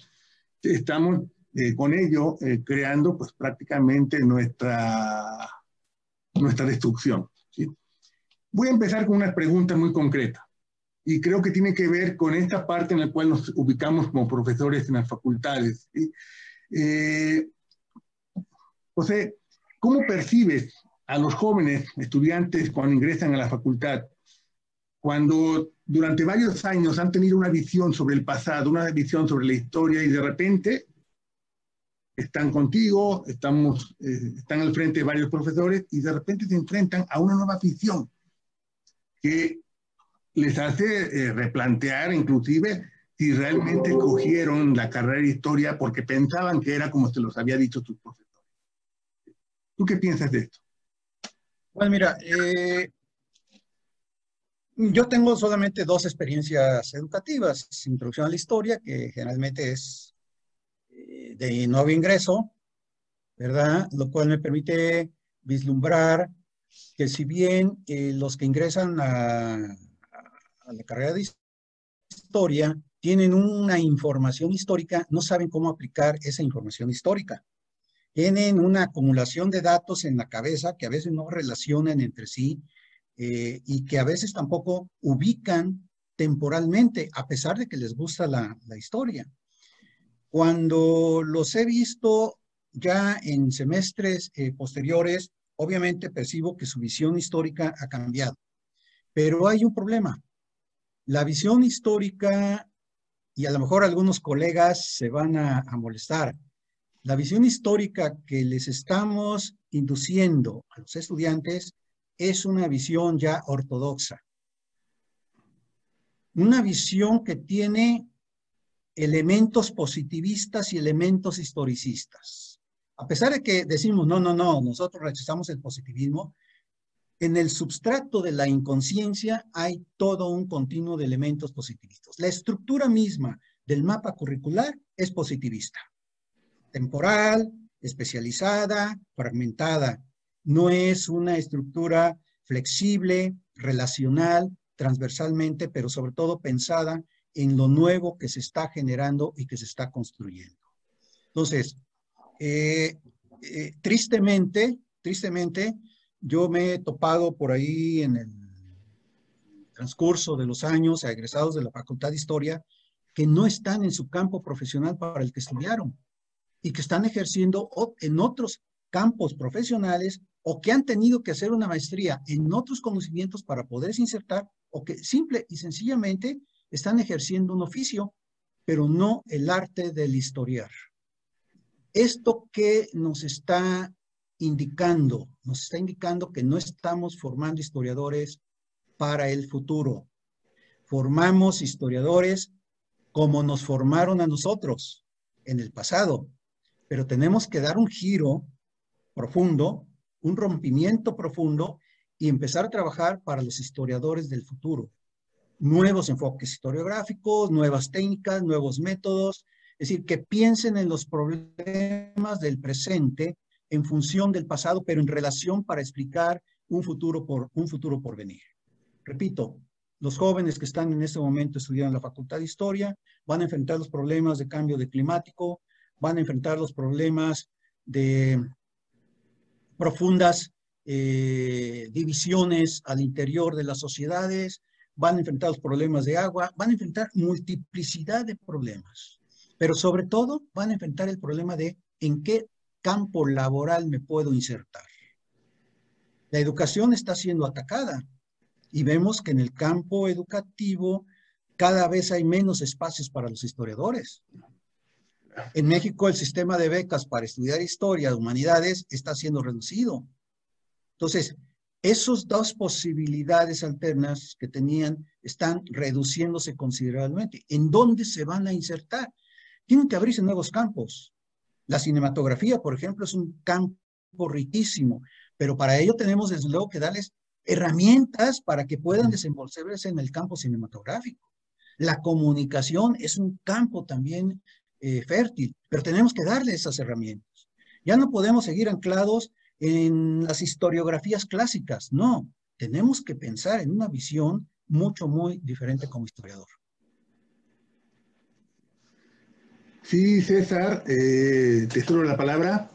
estamos eh, con ello eh, creando, pues, prácticamente nuestra, nuestra destrucción. ¿sí? Voy a empezar con una pregunta muy concreta y creo que tiene que ver con esta parte en la cual nos ubicamos como profesores en las facultades. ¿sí? Eh, José, ¿cómo percibes a los jóvenes estudiantes cuando ingresan a la facultad, cuando durante varios años han tenido una visión sobre el pasado, una visión sobre la historia y de repente están contigo, estamos, eh, están al frente de varios profesores y de repente se enfrentan a una nueva visión que les hace eh, replantear inclusive si realmente cogieron la carrera de historia porque pensaban que era como se los había dicho sus profesores. ¿Tú qué piensas de esto? Bueno, mira, eh, yo tengo solamente dos experiencias educativas. Introducción a la historia, que generalmente es eh, de nuevo ingreso, ¿verdad? Lo cual me permite vislumbrar que si bien eh, los que ingresan a la carrera de historia tienen una información histórica, no saben cómo aplicar esa información histórica tienen una acumulación de datos en la cabeza que a veces no relacionan entre sí eh, y que a veces tampoco ubican temporalmente, a pesar de que les gusta la, historia. Cuando los he visto ya en semestres eh, posteriores, obviamente percibo que su visión histórica ha cambiado. Pero hay un problema. La visión histórica, y a lo mejor algunos colegas se van a molestar, la visión histórica que les estamos induciendo a los estudiantes es una visión ya ortodoxa. Una visión que tiene elementos positivistas y elementos historicistas. A pesar de que decimos, no, no, no, nosotros rechazamos el positivismo, en el substrato de la inconsciencia hay todo un continuo de elementos positivistas. La estructura misma del mapa curricular es positivista temporal, especializada, fragmentada. No es una estructura flexible, relacional, transversalmente, pero sobre todo pensada en lo nuevo que se está generando y que se está construyendo. Entonces, eh, eh, tristemente, tristemente, yo me he topado por ahí en el transcurso de los años egresados de la Facultad de Historia que no están en su campo profesional para el que estudiaron y que están ejerciendo en otros campos profesionales o que han tenido que hacer una maestría en otros conocimientos para poderse insertar o que simple y sencillamente están ejerciendo un oficio, pero no el arte del historiar. Esto que nos está indicando, nos está indicando que no estamos formando historiadores para el futuro. Formamos historiadores como nos formaron a nosotros en el pasado, pero tenemos que dar un giro profundo, un rompimiento profundo y empezar a trabajar para los historiadores del futuro. Nuevos enfoques historiográficos, nuevas técnicas, nuevos métodos, es decir, que piensen en los problemas del presente en función del pasado, pero en relación para explicar un futuro por, un futuro por venir. Repito, los jóvenes que están en este momento estudiando en la Facultad de Historia van a enfrentar los problemas de cambio de climático, van a enfrentar los problemas de profundas eh, divisiones al interior de las sociedades, van a enfrentar los problemas de agua, van a enfrentar multiplicidad de problemas, pero sobre todo van a enfrentar el problema de en qué campo laboral me puedo insertar. La educación está siendo atacada y vemos que en el campo educativo cada vez hay menos espacios para los historiadores. En México el sistema de becas para estudiar historia de humanidades está siendo reducido. Entonces, esas dos posibilidades alternas que tenían están reduciéndose considerablemente. ¿En dónde se van a insertar? Tienen que abrirse nuevos campos. La cinematografía, por ejemplo, es un campo riquísimo, pero para ello tenemos desde luego que darles herramientas para que puedan desenvolverse en el campo cinematográfico. La comunicación es un campo también eh, fértil, pero tenemos que darle esas herramientas. Ya no podemos seguir anclados en las historiografías clásicas, no, tenemos que pensar en una visión mucho, muy diferente como historiador. Sí, César, eh, te cedo la palabra.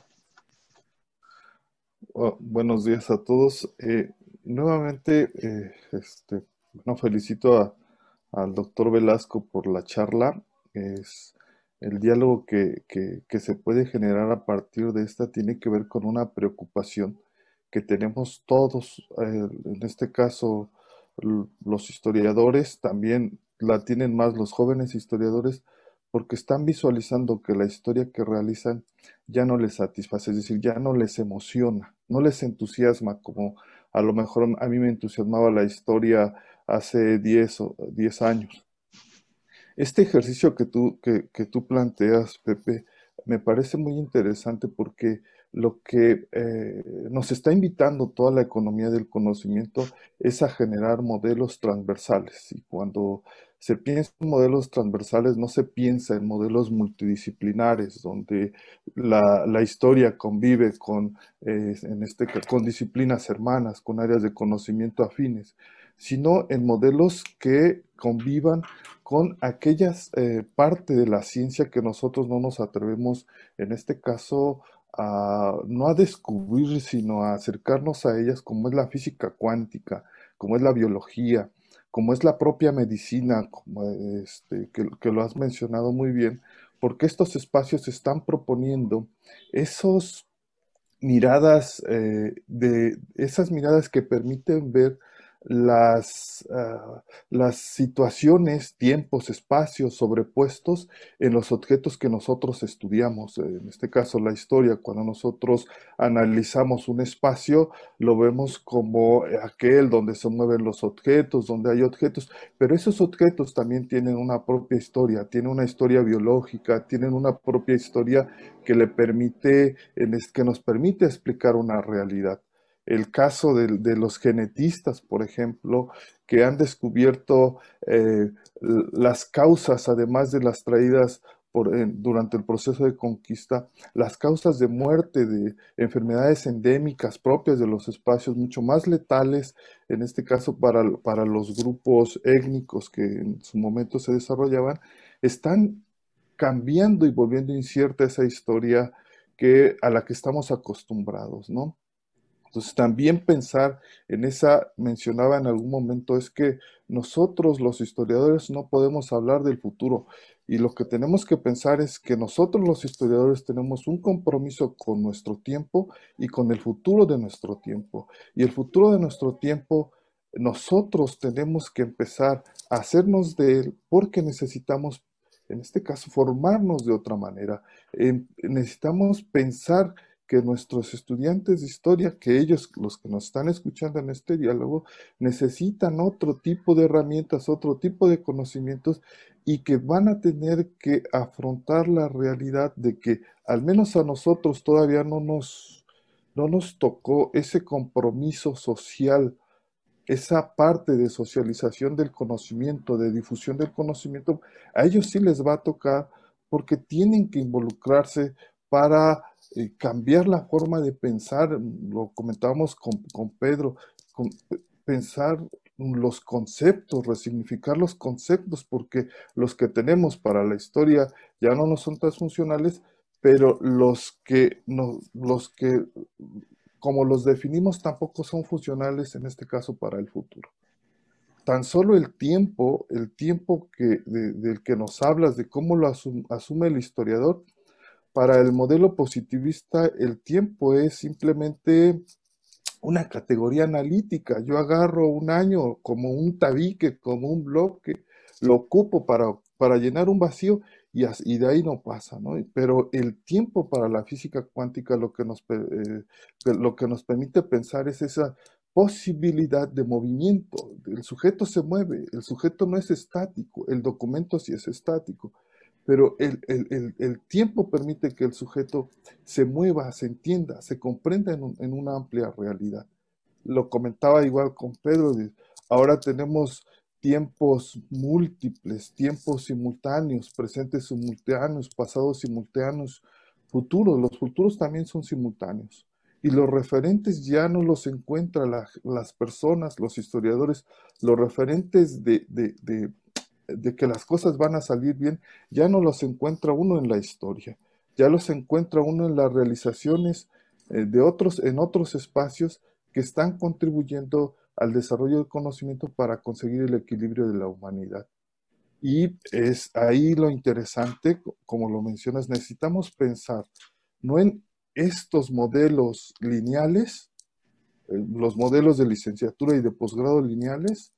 Oh, buenos días a todos. Eh, nuevamente, eh, este, felicito al doctor Velasco por la charla. Es el diálogo que, se puede generar a partir de esta tiene que ver con una preocupación que tenemos todos, eh, en este caso los historiadores, también la tienen más los jóvenes historiadores, porque están visualizando que la historia que realizan ya no les satisface, es decir, ya no les emociona, no les entusiasma como a lo mejor a mí me entusiasmaba la historia hace 10 o 10 años. Este ejercicio que tú, que, tú planteas, Pepe, me parece muy interesante porque lo que eh, nos está invitando toda la economía del conocimiento es a generar modelos transversales. Y cuando se piensa en modelos transversales, no se piensa en modelos multidisciplinares, donde la, historia convive con, eh, en este, con disciplinas hermanas, con áreas de conocimiento afines, sino en modelos que convivan con aquellas eh, parte de la ciencia que nosotros no nos atrevemos, en este caso, a, no a descubrir, sino a acercarnos a ellas, como es la física cuántica, como es la biología, como es la propia medicina, como este, que, lo has mencionado muy bien, porque estos espacios están proponiendo esos miradas, eh, de esas miradas que permiten ver las, ah, las situaciones, tiempos, espacios sobrepuestos en los objetos que nosotros estudiamos. En este caso, la historia, cuando nosotros analizamos un espacio, lo vemos como aquel donde se mueven los objetos, donde hay objetos, pero esos objetos también tienen una propia historia, tienen una historia biológica, tienen una propia historia que le permite, que nos permite explicar una realidad el caso de, los genetistas, por ejemplo, que han descubierto eh, las causas, además de las traídas durante el proceso de conquista, las causas de muerte de enfermedades endémicas propias de los espacios, mucho más letales, en este caso para, para los grupos étnicos que en su momento se desarrollaban, están cambiando y volviendo incierta esa historia que, a la que estamos acostumbrados, ¿no? Entonces también pensar en esa, mencionaba en algún momento, es que nosotros los historiadores no podemos hablar del futuro y lo que tenemos que pensar es que nosotros los historiadores tenemos un compromiso con nuestro tiempo y con el futuro de nuestro tiempo. Y el futuro de nuestro tiempo, nosotros tenemos que empezar a hacernos de él porque necesitamos, en este caso, formarnos de otra manera. necesitamos pensar que nuestros estudiantes de historia, que ellos, los que nos están escuchando en este diálogo, necesitan otro tipo de herramientas, otro tipo de conocimientos y que van a tener que afrontar la realidad de que al menos a nosotros todavía no nos, no nos tocó ese compromiso social, esa parte de socialización del conocimiento, de difusión del conocimiento, a ellos sí les va a tocar porque tienen que involucrarse para eh, cambiar la forma de pensar, lo comentábamos con, con Pedro, pensar los conceptos, resignificar los conceptos, porque los que tenemos para la historia ya no nos son tan funcionales, pero los que, no, los que como los definimos, tampoco son funcionales en este caso para el futuro. Tan solo el tiempo, el tiempo que, del que nos hablas, de cómo lo asume el historiador, para el modelo positivista el tiempo es simplemente una categoría analítica. Yo agarro un año como un tabique, como un bloque, lo ocupo para, para llenar un vacío y, y, de ahí no pasa, ¿no? Pero el tiempo para la física cuántica lo que, nos, eh, lo que nos permite pensar es esa posibilidad de movimiento. El sujeto se mueve, el sujeto no es estático, el documento sí es estático pero el, tiempo permite que el sujeto se mueva, se entienda, se comprenda en, una amplia realidad. Lo comentaba igual con Pedro, ahora tenemos tiempos múltiples, tiempos simultáneos, presentes simultáneos, pasados simultáneos, futuros. Los futuros también son simultáneos. Y los referentes ya no los encuentran las personas, los historiadores, los referentes de, de que las cosas van a salir bien, ya no los encuentra uno en la historia, ya los encuentra uno en las realizaciones eh, de otros, en otros espacios que están contribuyendo al desarrollo del conocimiento para conseguir el equilibrio de la humanidad. Y es ahí lo interesante, como lo mencionas, necesitamos pensar no en estos modelos lineales, eh, los modelos de licenciatura y de posgrado lineales,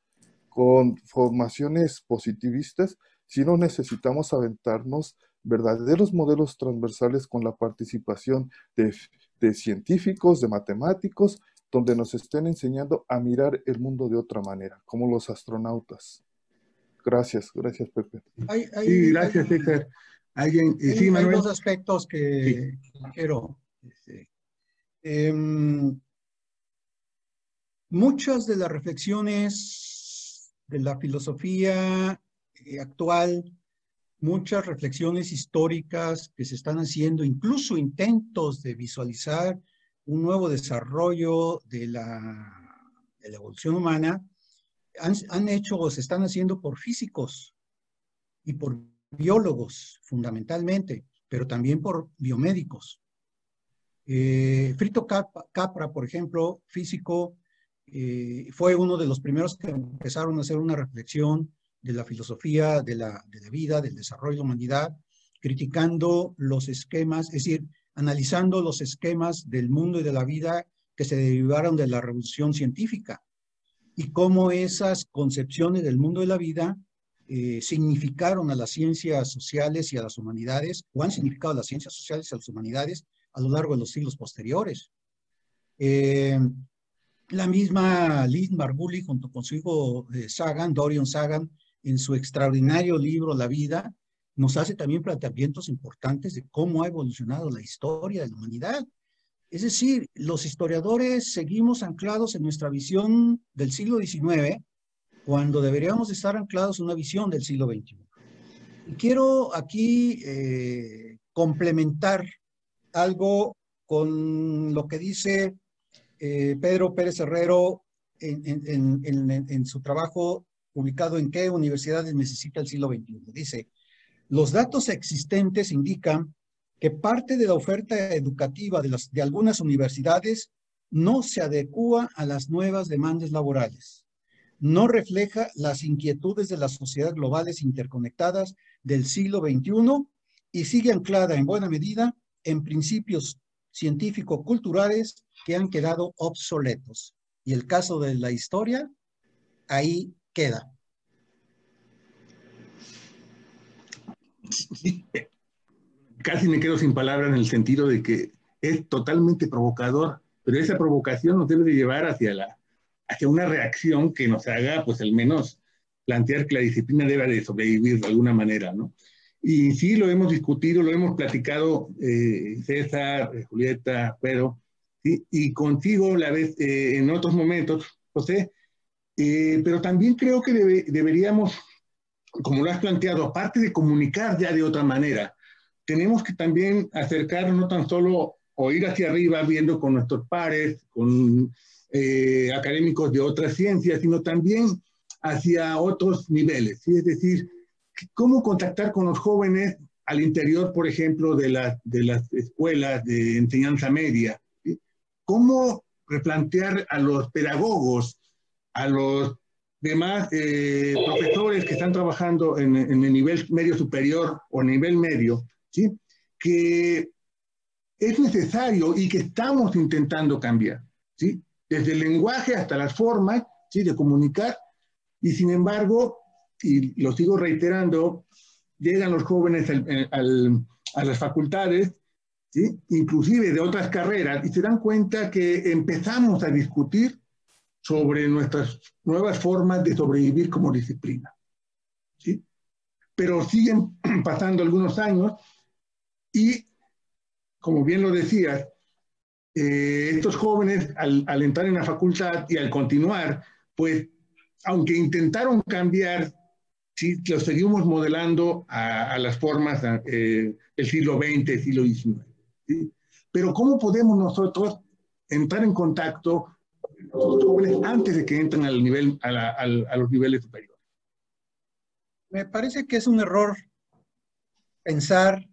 con formaciones positivistas, si no necesitamos aventarnos verdaderos modelos transversales con la participación de, científicos, de matemáticos, donde nos estén enseñando a mirar el mundo de otra manera, como los astronautas. Gracias, gracias Pepe. sí, gracias. Alguien, hay, hay, dos aspectos que quiero. Este, em, muchas de las reflexiones de la filosofía eh, actual, muchas reflexiones históricas que se están haciendo, incluso intentos de visualizar un nuevo desarrollo de la, evolución humana, han, han, hecho o se están haciendo por físicos y por biólogos fundamentalmente, pero también por biomédicos. Eh, Frito Capra, por ejemplo, físico, eh, fue uno de los primeros que empezaron a hacer una reflexión de la filosofía de la, vida, del desarrollo de la humanidad, criticando los esquemas, es decir, analizando los esquemas del mundo y de la vida que se derivaron de la revolución científica y cómo esas concepciones del mundo de la vida eh, significaron a las ciencias sociales y a las humanidades, o han significado a las ciencias sociales y a las humanidades a lo largo de los siglos posteriores. Eh, la misma Liz Margulis, junto con su hijo eh, Sagan, Dorian Sagan, en su extraordinario libro La vida, nos hace también planteamientos importantes de cómo ha evolucionado la historia de la humanidad. Es decir, los historiadores seguimos anclados en nuestra visión del siglo XIX cuando deberíamos estar anclados en una visión del siglo XXI. Y quiero aquí eh, complementar algo con lo que dice eh, Pedro Pérez Herrero en, su trabajo publicado en qué universidades necesita el siglo XXI. Dice, los datos existentes indican que parte de la oferta educativa de, las, de algunas universidades no se adecua a las nuevas demandas laborales, no refleja las inquietudes de las sociedades globales interconectadas del siglo XXI y sigue anclada en buena medida en principios científico-culturales que han quedado obsoletos. Y el caso de la historia, ahí queda. Casi me quedo sin palabras en el sentido de que es totalmente provocador, pero esa provocación nos debe de llevar hacia, la, hacia una reacción que nos haga, pues al menos, plantear que la disciplina debe de sobrevivir de alguna manera, ¿no? Y sí, lo hemos discutido, lo hemos platicado eh, César, eh, Julieta, Pedro, y contigo la vez, eh, en otros momentos, José, pero también creo que deberíamos, como lo has planteado, aparte de comunicar ya de otra manera, tenemos que también acercarnos no tan solo o ir hacia arriba viendo con nuestros pares, con académicos de otras ciencias, sino también hacia otros niveles, ¿sí? es decir, cómo contactar con los jóvenes al interior, por ejemplo, de, de las escuelas de enseñanza media. ¿Cómo replantear a los pedagogos, a los demás eh, profesores que están trabajando en, el nivel medio superior o nivel medio, ¿sí? que es necesario y que estamos intentando cambiar, ¿sí? desde el lenguaje hasta las formas ¿sí? de comunicar, y sin embargo y lo sigo reiterando, llegan los jóvenes a las facultades, ¿sí? inclusive de otras carreras, y se dan cuenta que empezamos a discutir sobre nuestras nuevas formas de sobrevivir como disciplina. ¿sí? Pero siguen *clears throat* pasando algunos años y, como bien lo decías, eh, estos jóvenes al, al entrar en la facultad y al continuar, pues aunque intentaron cambiar sí, lo seguimos modelando a, las formas eh, del siglo XX, siglo XIX. Pero ¿cómo podemos nosotros entrar en contacto con los jóvenes antes de que entren al nivel, a, los niveles superiores? Me parece que es un error pensar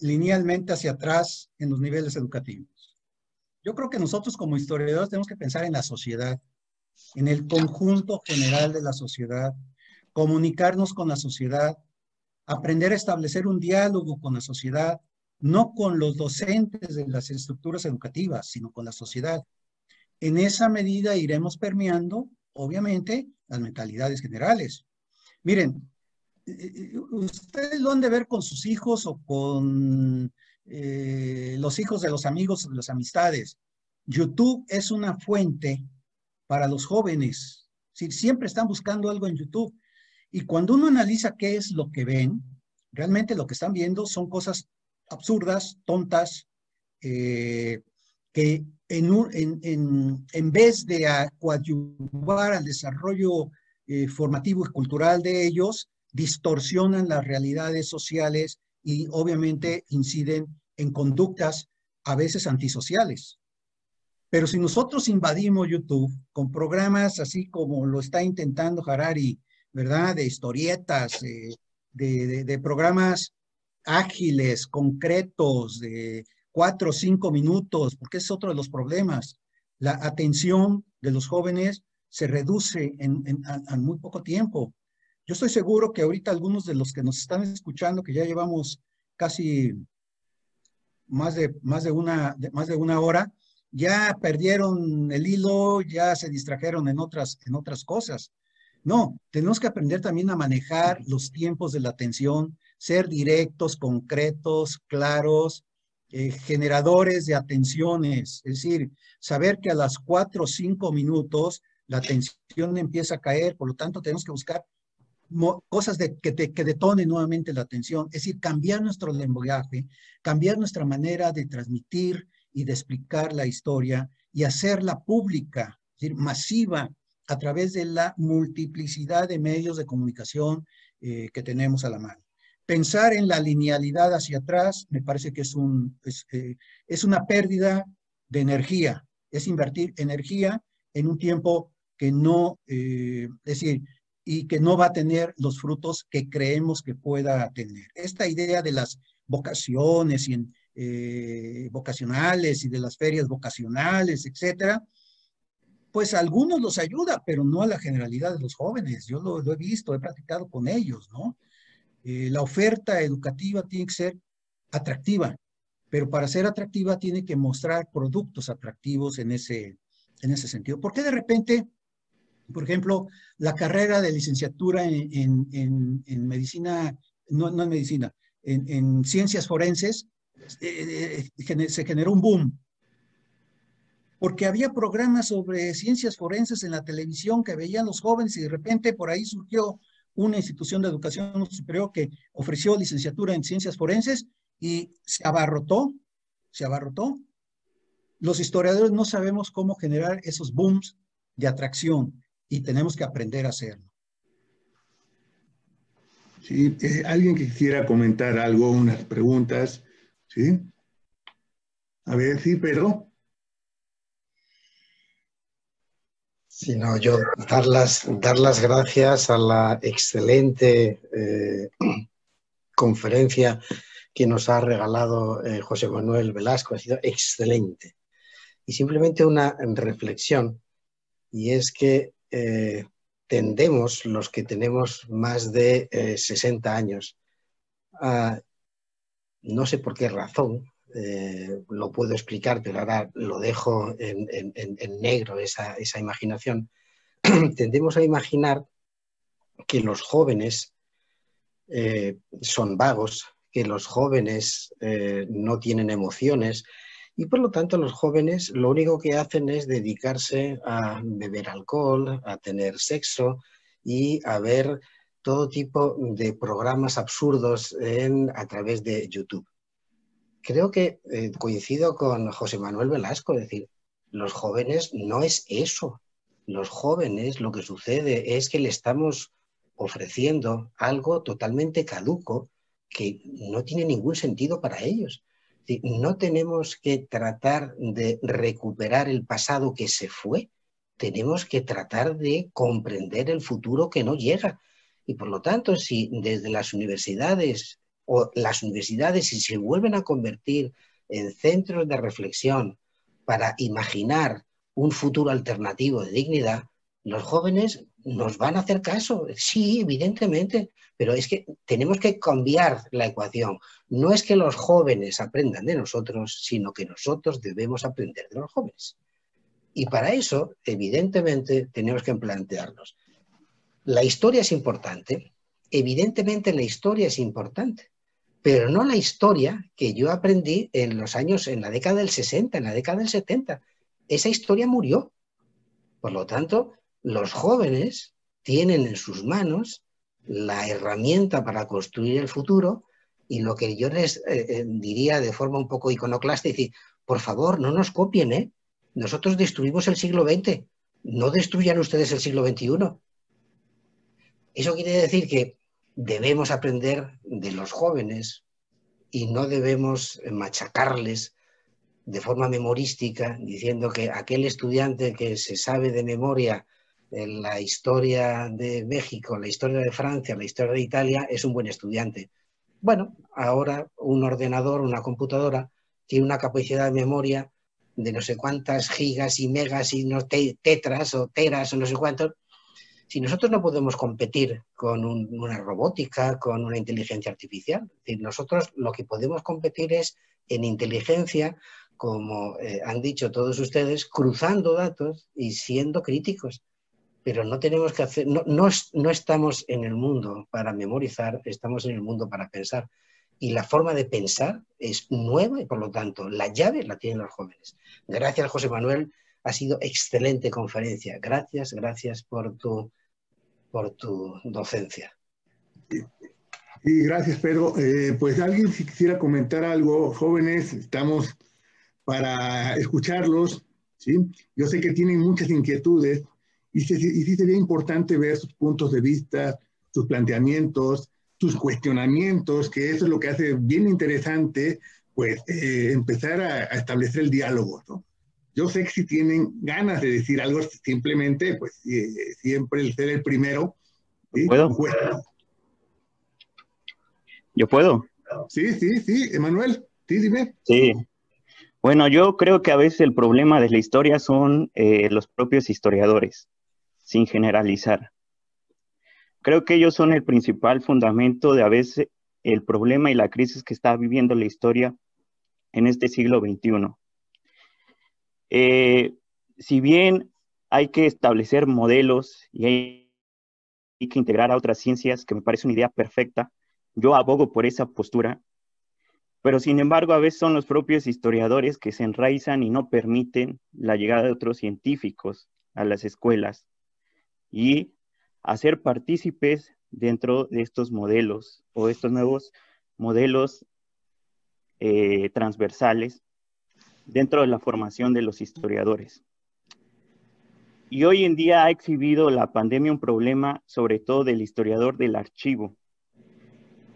linealmente hacia atrás en los niveles educativos. Yo creo que nosotros como historiadores tenemos que pensar en la sociedad, en el conjunto general de la sociedad, comunicarnos con la sociedad, aprender a establecer un diálogo con la sociedad, no con los docentes de las estructuras educativas, sino con la sociedad. En esa medida iremos permeando, obviamente, las mentalidades generales. Miren, ustedes lo han de ver con sus hijos o con eh, los hijos de los amigos o de las amistades. YouTube es una fuente para los jóvenes. siempre están buscando algo en YouTube. Y cuando uno analiza qué es lo que ven, realmente lo que están viendo son cosas absurdas, tontas, eh, que en, vez de coadyuvar al desarrollo eh, formativo y cultural de ellos, distorsionan las realidades sociales y obviamente inciden en conductas a veces antisociales. Pero si nosotros invadimos YouTube con programas así como lo está intentando Harari ¿verdad? De historietas, de, programas ágiles, concretos, de cuatro o cinco minutos, porque es otro de los problemas. La atención de los jóvenes se reduce en, muy poco tiempo. Yo estoy seguro que ahorita algunos de los que nos están escuchando, que ya llevamos casi más de, más de, una, más de una hora, ya perdieron el hilo, ya se distrajeron en otras, en otras cosas. No, tenemos que aprender también a manejar los tiempos de la atención, ser directos, concretos, claros, eh, generadores de atenciones, es decir, saber que a las cuatro o cinco minutos la atención empieza a caer, por lo tanto tenemos que buscar cosas que, que detonen nuevamente la atención, es decir, cambiar nuestro lenguaje, cambiar nuestra manera de transmitir y de explicar la historia y hacerla pública, es decir, masiva, a través de la multiplicidad de medios de comunicación eh, que tenemos a la mano. Pensar en la linealidad hacia atrás me parece que es, un, es, eh, una pérdida de energía, es invertir energía en un tiempo que no, eh, es decir, y que no va a tener los frutos que creemos que pueda tener. Esta idea de las vocaciones y vocacionales y de las ferias vocacionales, etcétera, pues algunos los ayuda, pero no a la generalidad de los jóvenes. Yo lo, he visto, he practicado con ellos, ¿no? Eh, la oferta educativa tiene que ser atractiva, pero para ser atractiva tiene que mostrar productos atractivos en ese, en ese sentido. ¿Por qué de repente, por ejemplo, la carrera de licenciatura en, medicina, no, en medicina, en, ciencias forenses, eh, eh, se generó un boom? Porque había programas sobre ciencias forenses en la televisión que veían los jóvenes y de repente por ahí surgió una institución de educación superior que ofreció licenciatura en ciencias forenses y se abarrotó, se abarrotó. Los historiadores no sabemos cómo generar esos booms de atracción y tenemos que aprender a hacerlo. Sí, eh, alguien que quisiera comentar algo, unas preguntas, ¿sí? A ver, sí, Pedro. Sí, no, yo dar las, dar las gracias a la excelente eh, *clears throat* conferencia que nos ha regalado eh, José Manuel Velasco. Ha sido excelente. Y simplemente una reflexión, y es que eh, tendemos, los que tenemos más de 60 eh, años, a, no sé por qué razón, lo puedo explicar, pero ahora lo dejo en, negro, esa, esa imaginación, *clears throat* tendemos a imaginar que los jóvenes son vagos, que los jóvenes eh, no tienen emociones y por lo tanto los jóvenes lo único que hacen es dedicarse a beber alcohol, a tener sexo y a ver todo tipo de programas absurdos a través de YouTube. Creo que eh, coincido con José Manuel Velasco, es decir, los jóvenes no es eso. Los jóvenes lo que sucede es que le estamos ofreciendo algo totalmente caduco que no tiene ningún sentido para ellos. No tenemos que tratar de recuperar el pasado que se fue, tenemos que tratar de comprender el futuro que no llega. Y por lo tanto, si desde las universidades o las universidades si se vuelven a convertir en centros de reflexión para imaginar un futuro alternativo de dignidad, los jóvenes nos van a hacer caso. Sí, evidentemente, pero es que tenemos que cambiar la ecuación. No es que los jóvenes aprendan de nosotros, sino que nosotros debemos aprender de los jóvenes. Y para eso, evidentemente, tenemos que plantearnos. La historia es importante, evidentemente la historia es importante, pero no la historia que yo aprendí en los años, en la década del 60, en la década del 70. Esa historia murió. Por lo tanto, los jóvenes tienen en sus manos la herramienta para construir el futuro y lo que yo les eh, eh, diría de forma un poco iconoclasta es decir, por favor, no nos copien, ¿eh? Nosotros destruimos el siglo XX, no destruyan ustedes el siglo XXI. Eso quiere decir que debemos aprender de los jóvenes y no debemos machacarles de forma memorística, diciendo que aquel estudiante que se sabe de memoria la historia de México, la historia de Francia, la historia de Italia, es un buen estudiante. Bueno, ahora un ordenador, una computadora, tiene una capacidad de memoria de no sé cuántas gigas y megas y no tetras o teras o no sé cuántos. Si nosotros no podemos competir con una robótica, con una inteligencia artificial, nosotros lo que podemos competir es en inteligencia, como eh, han dicho todos ustedes, cruzando datos y siendo críticos pero no tenemos que hacer, no, no, estamos en el mundo para memorizar, estamos en el mundo para pensar. Y la forma de pensar es nueva y por lo tanto la llave la tienen los jóvenes. Gracias, José Manuel. Ha sido excelente conferencia. Gracias, gracias por tu, por tu docencia. Y gracias, Pedro. Eh, pues alguien si quisiera comentar algo, jóvenes, estamos para escucharlos. ¿sí? Yo sé que tienen muchas inquietudes y, sí sería importante ver sus puntos de vista, sus planteamientos, sus cuestionamientos, que eso es lo que hace bien interesante, pues, eh, empezar a, establecer el diálogo, ¿no? Yo sé que si tienen ganas de decir algo, simplemente, pues, eh, siempre el ser el primero. ¿Puedo? ¿Yo puedo? Sí, sí, sí, Emanuel. Sí, dime. Sí. Bueno, yo creo que a veces el problema de la historia son eh, los propios historiadores, sin generalizar. Creo que ellos son el principal fundamento de a veces el problema y la crisis que está viviendo la historia en este siglo XXI. Eh, si bien hay que establecer modelos y hay, que integrar a otras ciencias, que me parece una idea perfecta, yo abogo por esa postura, pero sin embargo a veces son los propios historiadores que se enraizan y no permiten la llegada de otros científicos a las escuelas y hacer partícipes dentro de estos modelos o estos nuevos modelos eh, transversales dentro de la formación de los historiadores. Y hoy en día ha exhibido la pandemia un problema, sobre todo del historiador del archivo.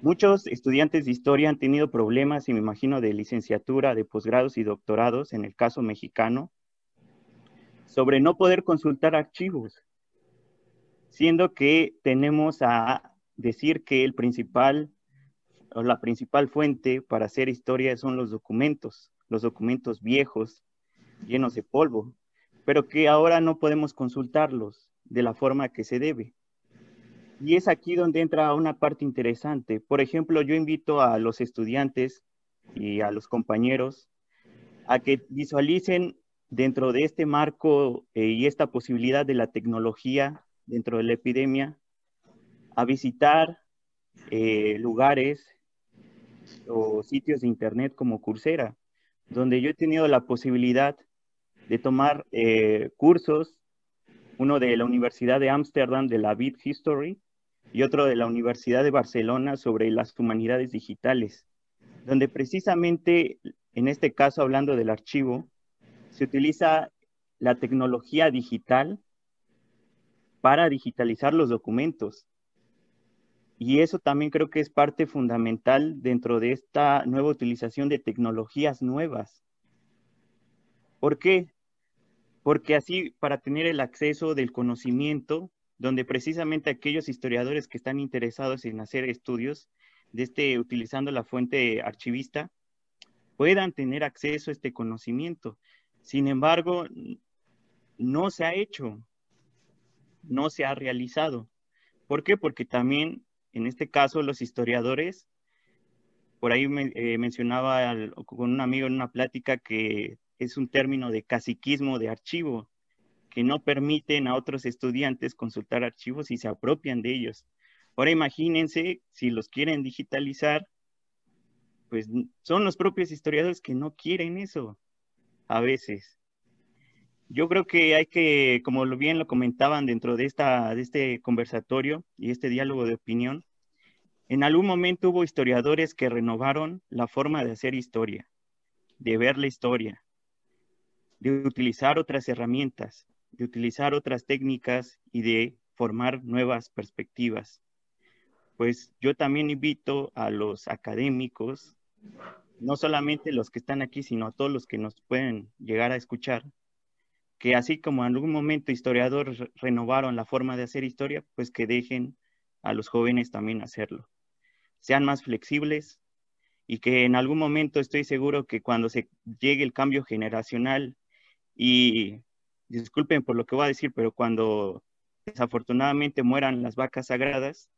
Muchos estudiantes de historia han tenido problemas, y me imagino, de licenciatura, de posgrados y doctorados, en el caso mexicano, sobre no poder consultar archivos, siendo que tenemos a decir que el principal o la principal fuente para hacer historia son los documentos, los documentos viejos, llenos de polvo, pero que ahora no podemos consultarlos de la forma que se debe. Y es aquí donde entra una parte interesante. Por ejemplo, yo invito a los estudiantes y a los compañeros a que visualicen dentro de este marco eh, y esta posibilidad de la tecnología dentro de la epidemia, a visitar eh, lugares o sitios de internet como Coursera, donde yo he tenido la posibilidad de tomar eh, cursos, uno de la Universidad de Ámsterdam de la Bit History y otro de la Universidad de Barcelona sobre las humanidades digitales, donde precisamente, en este caso hablando del archivo, se utiliza la tecnología digital para digitalizar los documentos. Y eso también creo que es parte fundamental dentro de esta nueva utilización de tecnologías nuevas. ¿Por qué? porque así para tener el acceso del conocimiento, donde precisamente aquellos historiadores que están interesados en hacer estudios de este utilizando la fuente archivista puedan tener acceso a este conocimiento. Sin embargo, no se ha hecho, no se ha realizado. ¿Por qué? Porque también en este caso los historiadores, por ahí me, eh, mencionaba con un amigo en una plática que es un término de caciquismo de archivo, que no permiten a otros estudiantes consultar archivos y se apropian de ellos. Ahora imagínense si los quieren digitalizar, pues son los propios historiadores que no quieren eso a veces. Yo creo que hay que, como bien lo comentaban dentro de, esta, de este conversatorio y este diálogo de opinión, en algún momento hubo historiadores que renovaron la forma de hacer historia, de ver la historia, de utilizar otras herramientas, de utilizar otras técnicas y de formar nuevas perspectivas. Pues yo también invito a los académicos, no solamente los que están aquí, sino a todos los que nos pueden llegar a escuchar, que así como en algún momento historiadores renovaron la forma de hacer historia, pues que dejen a los jóvenes también hacerlo. Sean más flexibles y que en algún momento estoy seguro que cuando se llegue el cambio generacional y disculpen por lo que voy a decir, pero cuando desafortunadamente mueran las vacas sagradas,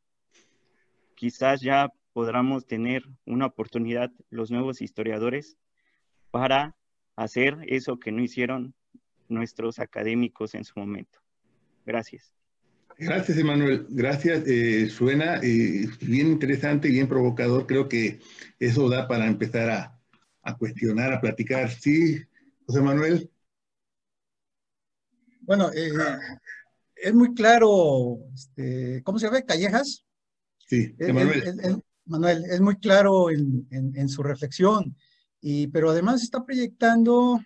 quizás ya podamos tener una oportunidad los nuevos historiadores para hacer eso que no hicieron nuestros académicos en su momento. Gracias. Gracias, Emanuel. Gracias. Eh, suena eh, bien interesante y bien provocador. Creo que eso da para empezar a, a cuestionar, a platicar. Sí, José Manuel. Bueno, eh, es muy claro, este, ¿cómo se llama? Callejas. Sí, Manuel. Manuel, es muy claro en, su reflexión, y, pero además está proyectando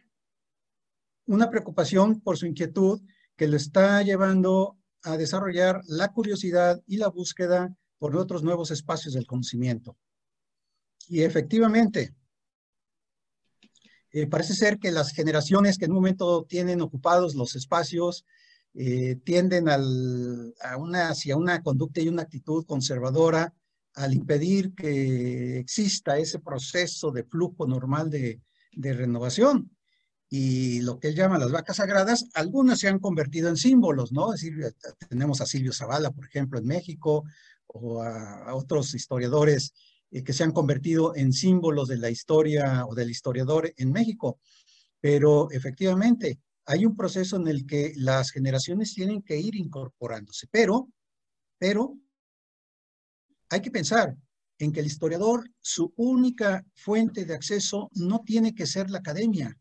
una preocupación por su inquietud que lo está llevando a desarrollar la curiosidad y la búsqueda por otros nuevos espacios del conocimiento. Y efectivamente, eh, parece ser que las generaciones que en un momento tienen ocupados los espacios eh, tienden a una, hacia una conducta y una actitud conservadora al impedir que exista ese proceso de flujo normal de, de renovación. Y lo que él llama las vacas sagradas, algunas se han convertido en símbolos, ¿no? Es decir, tenemos a Silvio Zavala, por ejemplo, en México, o a, otros historiadores eh, que se han convertido en símbolos de la historia o del historiador en México. Pero efectivamente, hay un proceso en el que las generaciones tienen que ir incorporándose, pero, pero hay que pensar en que el historiador, su única fuente de acceso no tiene que ser la academia.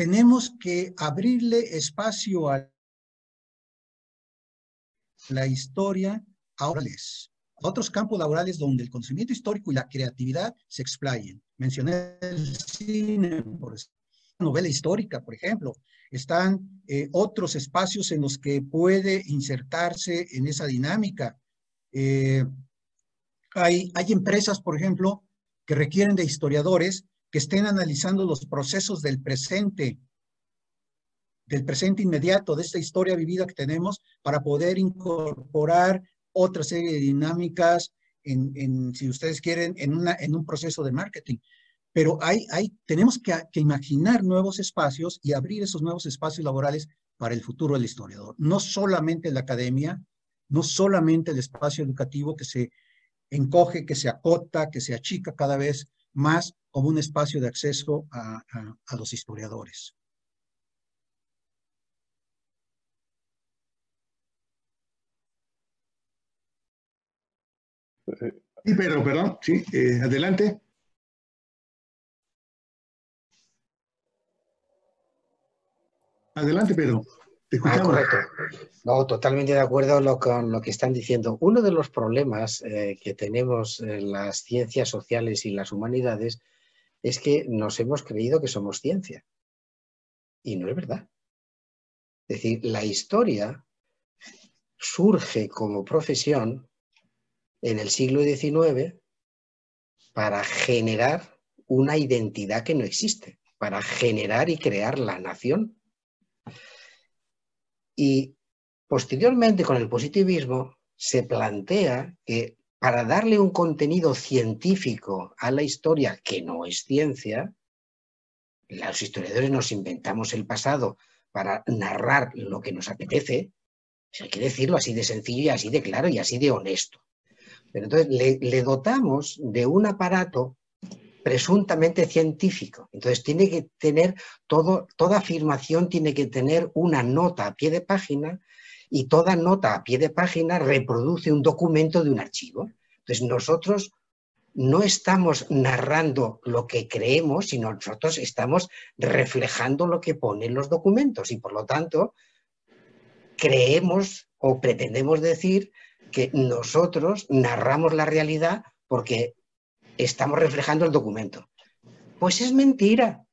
Tenemos que abrirle espacio a la historia a otros campos laborales donde el conocimiento histórico y la creatividad se explayen. Mencioné el cine, por novela histórica, por ejemplo. Están eh, otros espacios en los que puede insertarse en esa dinámica. Eh, hay, hay empresas, por ejemplo, que requieren de historiadores que estén analizando los procesos del presente, del presente inmediato, de esta historia vivida que tenemos, para poder incorporar otra serie de dinámicas en, en si ustedes quieren, en, una, en un proceso de marketing. Pero hay, hay, tenemos que, que, imaginar nuevos espacios y abrir esos nuevos espacios laborales para el futuro del historiador. No solamente la academia, no solamente el espacio educativo que se encoge, que se acota, que se achica cada vez más como un espacio de acceso a, a, a los historiadores. Sí, pero, perdón, sí, eh, adelante. Adelante, Pedro. Ah, correcto. No, totalmente de acuerdo con lo que están diciendo. Uno de los problemas eh, que tenemos en las ciencias sociales y las humanidades es que nos hemos creído que somos ciencia. Y no es verdad. Es decir, la historia surge como profesión en el siglo XIX para generar una identidad que no existe, para generar y crear la nación y posteriormente con el positivismo se plantea que para darle un contenido científico a la historia que no es ciencia, los historiadores nos inventamos el pasado para narrar lo que nos apetece, hay que decirlo así de sencillo y así de claro y así de honesto. Pero entonces le, dotamos de un aparato presuntamente científico. Entonces tiene que tener todo, toda afirmación tiene que tener una nota a pie de página y toda nota a pie de página reproduce un documento de un archivo. Entonces nosotros no estamos narrando lo que creemos, sino nosotros estamos reflejando lo que ponen los documentos y por lo tanto creemos o pretendemos decir que nosotros narramos la realidad porque estamos reflejando el documento. Pues es mentira.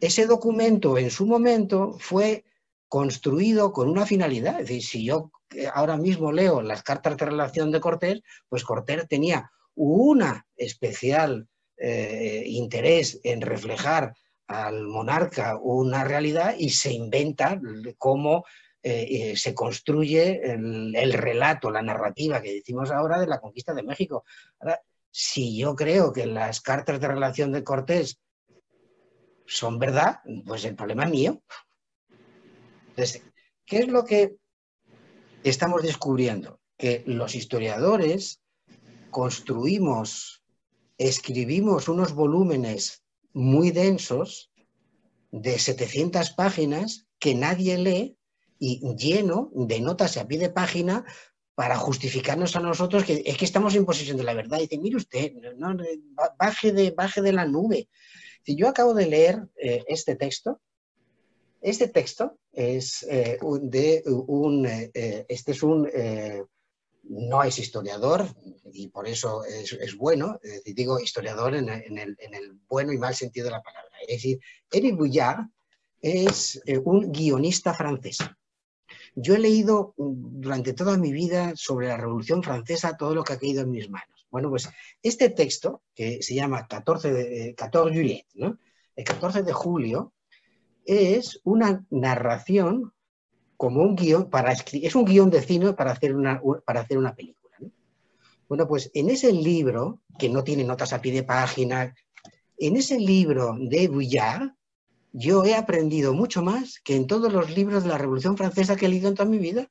Ese documento en su momento fue construido con una finalidad. Es decir, si yo eh, ahora mismo leo las cartas de relación de Cortés, pues Cortés tenía una especial eh, interés en reflejar al monarca una realidad y se inventa cómo eh, se construye el, el, relato, la narrativa que decimos ahora de la conquista de México. Ahora, si yo creo que las cartas de relación de Cortés son verdad, pues el problema es mío. Entonces, ¿qué es lo que estamos descubriendo? Que los historiadores construimos, escribimos unos volúmenes muy densos de 700 páginas que nadie lee y lleno de notas a pie de página para justificarnos a nosotros que es que estamos en posesión de la verdad. Y dice, mire usted, no, baje, de, baje de la nube. Si yo acabo de leer eh, este texto. Este texto es eh, de un, eh, este es un, no es historiador y por eso es, bueno, digo historiador en, en, el, en, el, bueno y mal sentido de la palabra. Es decir, Eric Bouillard es un guionista francés. Yo he leído mm, durante toda mi vida sobre la Revolución Francesa todo lo que ha caído en mis manos. Bueno, pues este texto, que se llama 14 de, 14 Juliet, ¿no? el 14 de julio, es una narración como un guion, para es un guion de cine para hacer una, para hacer una película. Bueno, pues en ese libro, que no tiene notas a pie de página, en ese libro de Bouillard, yo he aprendido mucho más que en todos los libros de la Revolución Francesa que he leído en toda mi vida.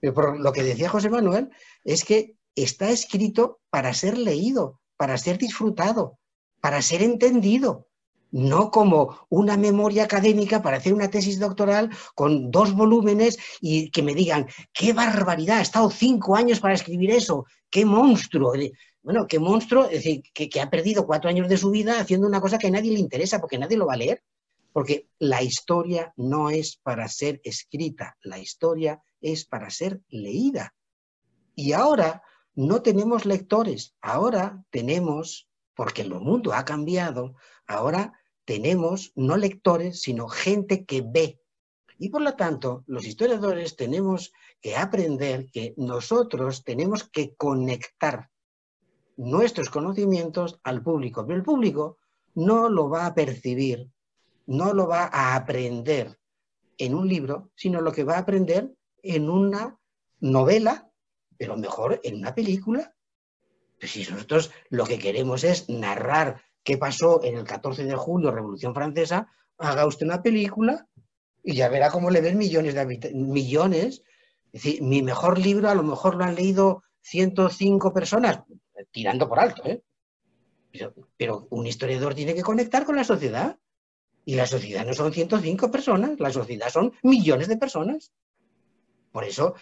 Pero por lo que decía José Manuel, es que está escrito para ser leído, para ser disfrutado, para ser entendido, no como una memoria académica para hacer una tesis doctoral con dos volúmenes y que me digan, qué barbaridad, ha estado cinco años para escribir eso, qué monstruo. Bueno, qué monstruo, es decir, que, que ha perdido cuatro años de su vida haciendo una cosa que a nadie le interesa porque nadie lo va a leer. Porque la historia no es para ser escrita, la historia es para ser leída. Y ahora no tenemos lectores, ahora tenemos, porque el mundo ha cambiado, ahora tenemos no lectores, sino gente que ve. Y por lo tanto, los historiadores tenemos que aprender que nosotros tenemos que conectar nuestros conocimientos al público, pero el público no lo va a percibir no lo va a aprender en un libro, sino lo que va a aprender en una novela, pero mejor en una película. Pues si nosotros lo que queremos es narrar qué pasó en el 14 de julio, Revolución Francesa, haga usted una película y ya verá cómo le ven millones de millones. Es decir, mi mejor libro a lo mejor lo han leído 105 personas, tirando por alto, ¿eh? pero un historiador tiene que conectar con la sociedad. Y la sociedad no son 105 personas, la sociedad son millones de personas. Por eso,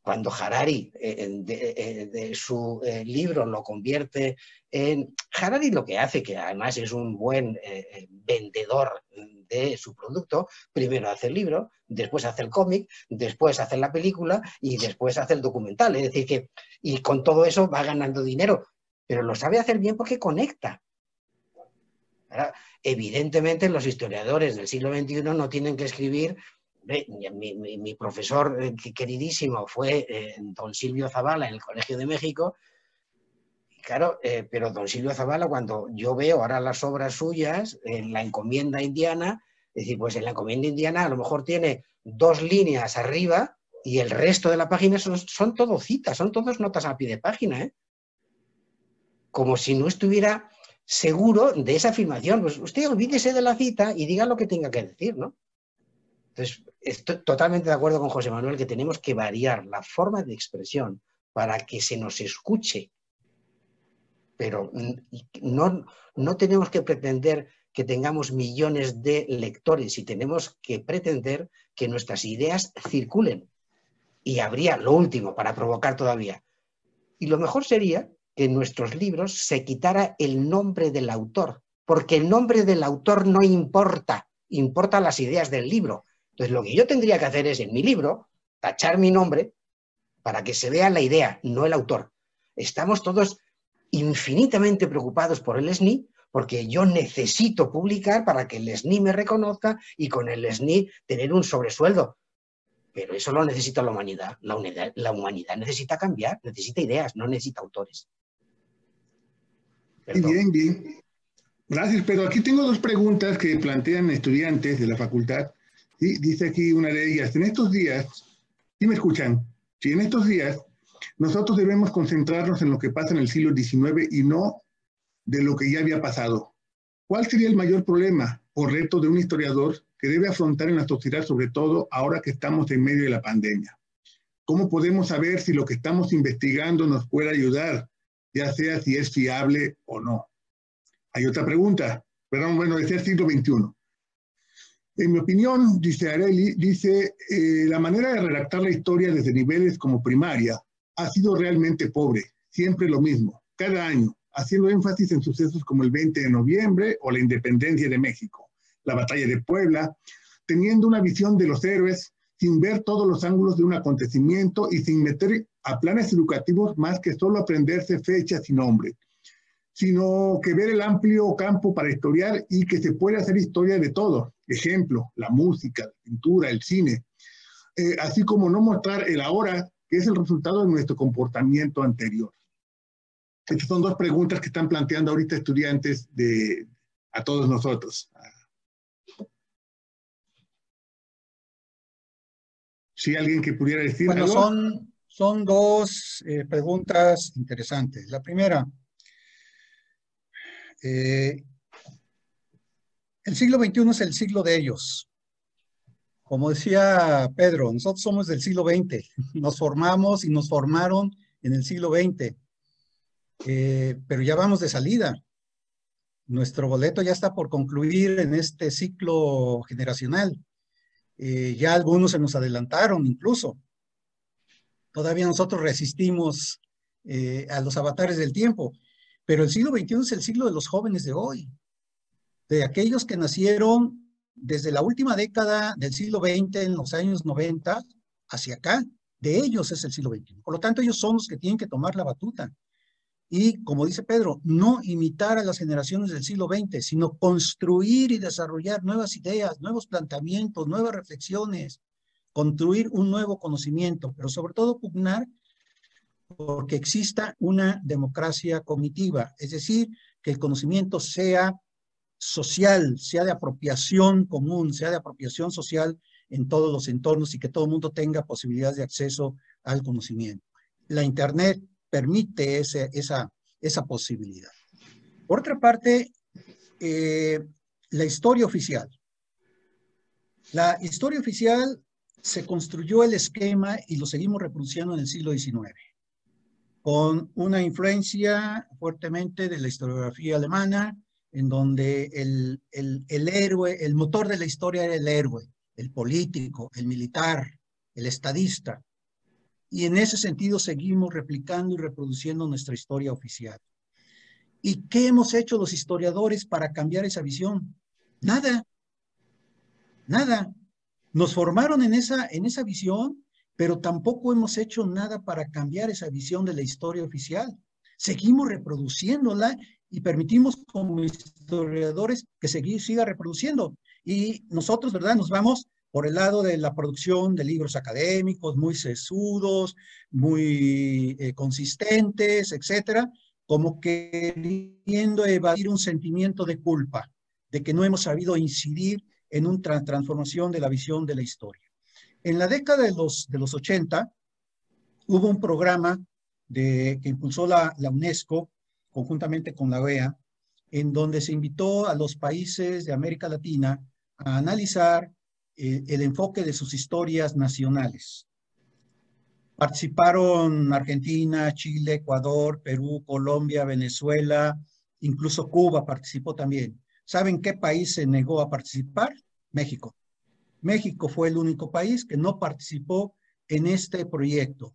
cuando Harari eh, de, su eh, libro lo convierte en... Harari lo que hace, que además es un buen eh, vendedor de su producto, primero hace el libro, después hace el cómic, después hace la película y después hace el documental. Es decir, que y con todo eso va ganando dinero, pero lo sabe hacer bien porque conecta. Evidentemente, los historiadores del siglo XXI no tienen que escribir. Mi, profesor eh, queridísimo fue eh, don Silvio Zavala en el Colegio de México. Claro, eh, pero don Silvio Zavala, cuando yo veo ahora las obras suyas en la encomienda indiana, es decir, pues en la encomienda indiana a lo mejor tiene dos líneas arriba y el resto de la página son, son todo citas, son todas notas a pie de página, como si no estuviera seguro de esa afirmación. Pues usted olvídese de la cita y diga lo que tenga que decir, ¿no? Entonces, estoy totalmente de acuerdo con José Manuel que tenemos que variar la forma de expresión para que se nos escuche. Pero no, no tenemos que pretender que tengamos millones de lectores y tenemos que pretender que nuestras ideas circulen. Y habría lo último para provocar todavía. Y lo mejor sería que en nuestros libros se quitara el nombre del autor, porque el nombre del autor no importa, importa las ideas del libro. Entonces, lo que yo tendría que hacer es, en mi libro, tachar mi nombre para que se vea la idea, no el autor. Estamos todos infinitamente preocupados por el SNI, porque yo necesito publicar para que el SNI me reconozca y con el SNI tener un sobresueldo. Pero eso lo necesita la humanidad. La, la humanidad necesita cambiar, necesita ideas, no necesita autores. Bien, bien. Gracias, pero aquí tengo dos preguntas que plantean estudiantes de la facultad. Dice aquí una de ellas, en estos días, ¿sí me escuchan? Si en estos días nosotros debemos concentrarnos en lo que pasa en el siglo XIX y no de lo que ya había pasado. ¿Cuál sería el mayor problema o reto de un historiador que debe afrontar en la sociedad, sobre todo ahora que estamos en medio de la pandemia? ¿Cómo podemos saber si lo que estamos investigando nos puede ayudar ya sea si es fiable o no. Hay otra pregunta, perdón, bueno, es el siglo XXI. En mi opinión, dice Areli, dice, eh, la manera de redactar la historia desde niveles como primaria ha sido realmente pobre, siempre lo mismo, cada año, haciendo énfasis en sucesos como el 20 de noviembre o la independencia de México, la batalla de Puebla, teniendo una visión de los héroes sin ver todos los ángulos de un acontecimiento y sin meter a planes educativos más que solo aprenderse fechas y nombres, sino que ver el amplio campo para historiar y que se puede hacer historia de todo. Ejemplo, la música, la pintura, el cine, eh, así como no mostrar el ahora, que es el resultado de nuestro comportamiento anterior. Estas son dos preguntas que están planteando ahorita estudiantes de, a todos nosotros. Si alguien que pudiera decir bueno, Son, son dos eh, preguntas interesantes. La primera, eh, el siglo XXI es el siglo de ellos. Como decía Pedro, nosotros somos del siglo XX, nos formamos y nos formaron en el siglo XX, eh, pero ya vamos de salida. Nuestro boleto ya está por concluir en este ciclo generacional. ya algunos se nos adelantaron incluso. Todavía nosotros resistimos eh, a los avatares del tiempo, pero el siglo XXI es el siglo de los jóvenes de hoy, de aquellos que nacieron desde la última década del siglo XX, en los años 90, hacia acá. De ellos es el siglo XXI. Por lo tanto, ellos son los que tienen que tomar la batuta. Y como dice Pedro, no imitar a las generaciones del siglo XX, sino construir y desarrollar nuevas ideas, nuevos planteamientos, nuevas reflexiones, construir un nuevo conocimiento, pero sobre todo pugnar porque exista una democracia cognitiva, es decir, que el conocimiento sea social, sea de apropiación común, sea de apropiación social en todos los entornos y que todo el mundo tenga posibilidades de acceso al conocimiento. La Internet permite ese, esa, esa posibilidad. Por otra parte, eh, la historia oficial. La historia oficial se construyó el esquema y lo seguimos reproduciendo en el siglo XIX, con una influencia fuertemente de la historiografía alemana, en donde el, el, héroe, el motor de la historia era el héroe, el político, el militar, el estadista. Y en ese sentido seguimos replicando y reproduciendo nuestra historia oficial. ¿Y qué hemos hecho los historiadores para cambiar esa visión? Nada. Nada. Nos formaron en esa, en esa visión, pero tampoco hemos hecho nada para cambiar esa visión de la historia oficial. Seguimos reproduciéndola y permitimos como historiadores que siga reproduciendo. Y nosotros, ¿verdad? Nos vamos por el lado de la producción de libros académicos muy sesudos, muy eh, consistentes, etcétera, como queriendo evadir un sentimiento de culpa, de que no hemos sabido incidir en una transformación de la visión de la historia. En la década de los, de los 80 hubo un programa de, que impulsó la, la UNESCO conjuntamente con la OEA, en donde se invitó a los países de América Latina a analizar eh, el enfoque de sus historias nacionales. Participaron Argentina, Chile, Ecuador, Perú, Colombia, Venezuela, incluso Cuba participó también. ¿Saben qué país se negó a participar? México. México fue el único país que no participó en este proyecto.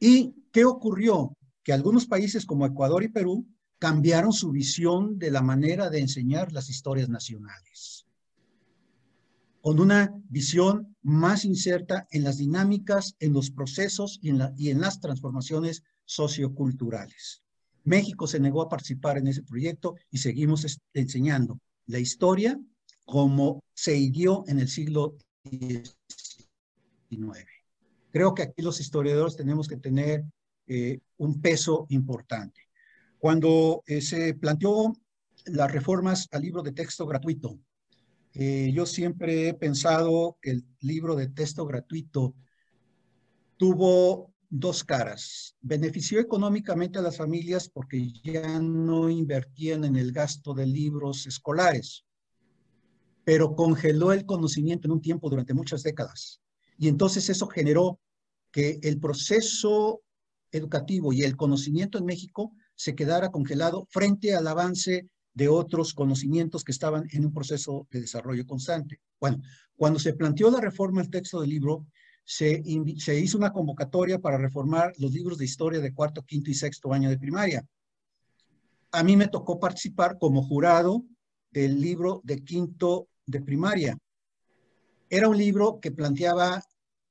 ¿Y qué ocurrió? Que algunos países como Ecuador y Perú cambiaron su visión de la manera de enseñar las historias nacionales, con una visión más inserta en las dinámicas, en los procesos y en, y en las transformaciones socioculturales. México se negó a participar en ese proyecto y seguimos enseñando la historia como se hirió en el siglo XIX. Creo que aquí los historiadores tenemos que tener eh, un peso importante. Cuando eh, se planteó las reformas al libro de texto gratuito, eh, yo siempre he pensado que el libro de texto gratuito tuvo dos caras. Benefició económicamente a las familias porque ya no invertían en el gasto de libros escolares, pero congeló el conocimiento en un tiempo durante muchas décadas. Y entonces eso generó que el proceso educativo y el conocimiento en México se quedara congelado frente al avance de otros conocimientos que estaban en un proceso de desarrollo constante. Bueno, cuando se planteó la reforma del texto del libro, se, hizo una convocatoria para reformar los libros de historia de cuarto, quinto y sexto año de primaria. A mí me tocó participar como jurado del libro de quinto de primaria. Era un libro que planteaba,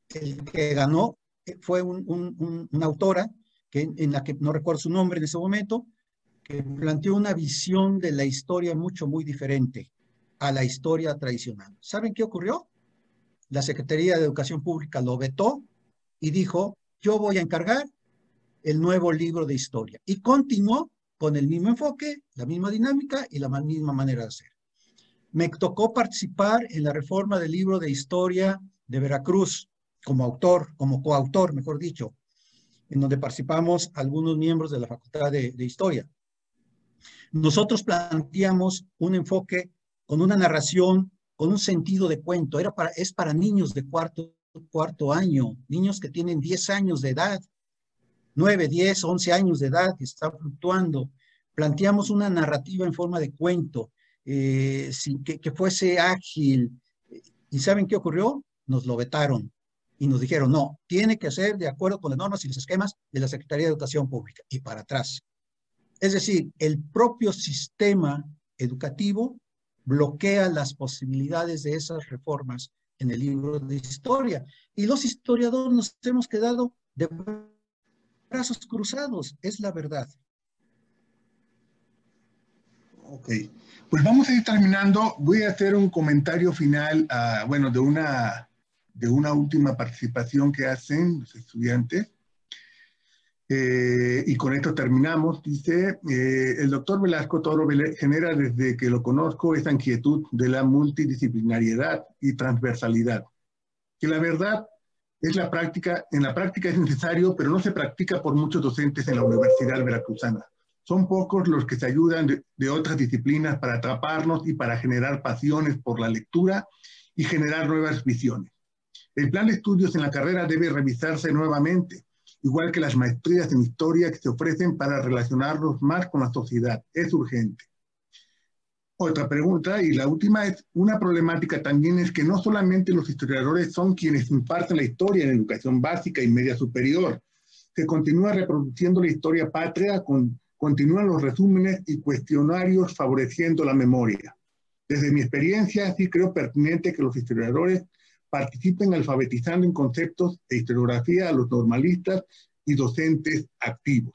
el que ganó fue una autora, que, en la que no recuerdo su nombre en ese momento, que planteó una visión de la historia mucho, muy diferente a la historia tradicional. ¿Saben qué ocurrió? la Secretaría de Educación Pública lo vetó y dijo, yo voy a encargar el nuevo libro de historia. Y continuó con el mismo enfoque, la misma dinámica y la misma manera de hacer. Me tocó participar en la reforma del libro de historia de Veracruz como autor, como coautor, mejor dicho. en donde participamos algunos miembros de la Facultad de, Historia. Nosotros planteamos un enfoque con una narración, con un sentido de cuento. Era para, es para niños de cuarto, cuarto año, niños que tienen 10 años de edad, 9, 10, 11 años de edad, que están fluctuando. Planteamos una narrativa en forma de cuento, eh, sin que, que fuese ágil. ¿Y saben qué ocurrió? Nos lo vetaron y nos dijeron, no, tiene que ser de acuerdo con las normas y los esquemas de la Secretaría de Educación Pública y para atrás. Es decir, el propio sistema educativo bloquea las posibilidades de esas reformas en el libro de historia. Y los historiadores nos hemos quedado de brazos cruzados, es la verdad. Ok, pues vamos a ir terminando. Voy a hacer un comentario final, ah, bueno, de una de una última participación que hacen los estudiantes. Eh, y con esto terminamos. Dice, eh, el doctor Velasco Toro genera desde que lo conozco esa inquietud de la multidisciplinariedad y transversalidad, que la verdad es la práctica, en la práctica es necesario, pero no se practica por muchos docentes en la Universidad Veracruzana. Son pocos los que se ayudan de, de otras disciplinas para atraparnos y para generar pasiones por la lectura y generar nuevas visiones. El plan de estudios en la carrera debe revisarse nuevamente, igual que las maestrías en historia que se ofrecen para relacionarnos más con la sociedad. Es urgente. Otra pregunta, y la última es, una problemática también es que no solamente los historiadores son quienes imparten la historia en educación básica y media superior, se continúa reproduciendo la historia patria, con, continúan los resúmenes y cuestionarios favoreciendo la memoria. Desde mi experiencia, sí creo pertinente que los historiadores participen alfabetizando en conceptos de historiografía a los normalistas y docentes activos.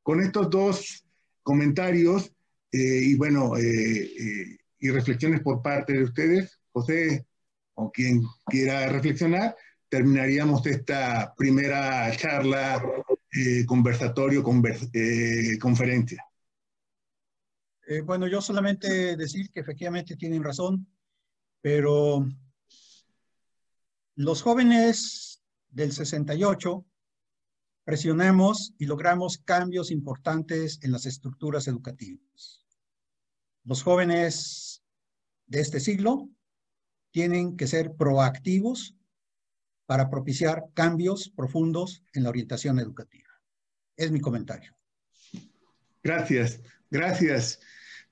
Con estos dos comentarios eh, y bueno, eh, eh, y reflexiones por parte de ustedes, José o quien quiera reflexionar, terminaríamos esta primera charla, conversatorio, conferencia. bueno, yo solamente decir que efectivamente tienen razón, pero los jóvenes del 68 presionamos y logramos cambios importantes en las estructuras educativas. Los jóvenes de este siglo tienen que ser proactivos para propiciar cambios profundos en la orientación educativa. Es mi comentario. Gracias, gracias.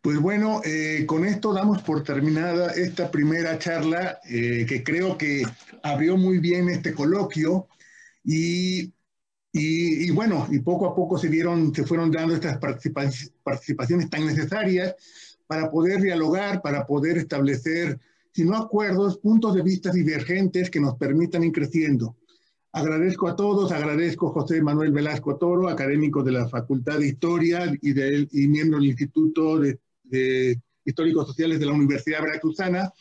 Pues bueno, eh, con esto damos por terminada esta primera charla eh, que creo que abrió muy bien este coloquio y, y, bueno, y poco a poco se, dieron, se fueron dando estas participaciones tan necesarias para poder dialogar, para poder establecer, si no acuerdos, puntos de vista divergentes que nos permitan ir creciendo. Agradezco a todos, agradezco a José Manuel Velasco Toro, académico de la Facultad de Historia y, de, y miembro del Instituto de de Históricos Sociales de la Universidad Veracruzana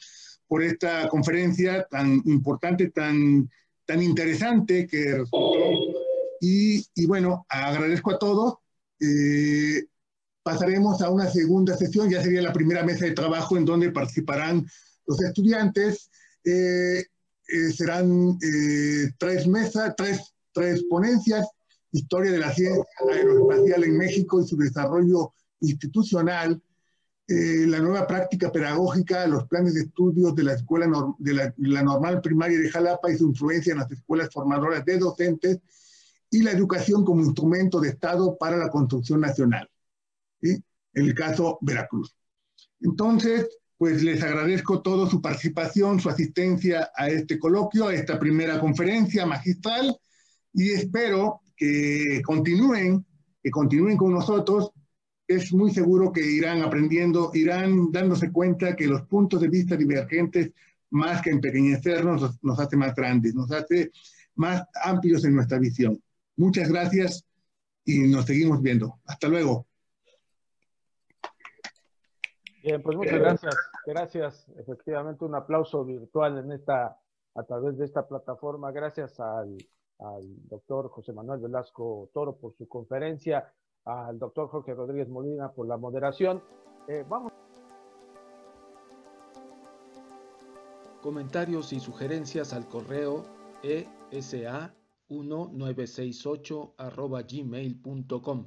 por esta conferencia tan importante, tan, tan interesante que Y, y bueno, agradezco a todos. Eh, pasaremos a una segunda sesión, ya sería la primera mesa de trabajo en donde participarán los estudiantes. Eh, eh, serán tres mesas, tres, tres ponencias, historia de la ciencia aeroespacial en México y su desarrollo institucional, eh, la nueva práctica pedagógica, los planes de estudios de la escuela de la, normal primaria de Jalapa y su influencia en las escuelas formadoras de docentes y la educación como instrumento de Estado para la construcción nacional. En el caso Veracruz. Entonces, pues les agradezco todo su participación, su asistencia a este coloquio, a esta primera conferencia magistral y espero que continúen, que continúen con nosotros es muy seguro que irán aprendiendo, irán dándose cuenta que los puntos de vista divergentes, más que empequeñecernos, nos hace más grandes, nos hace más amplios en nuestra visión. Muchas gracias y nos seguimos viendo. Hasta luego. Bien, pues muchas gracias. Gracias. Efectivamente, un aplauso virtual en esta, a través de esta plataforma. Gracias al, al doctor José Manuel Velasco Toro por su conferencia al doctor Jorge Rodríguez Molina por la moderación. Eh, vamos. Comentarios y sugerencias al correo esa 1968 gmail.com.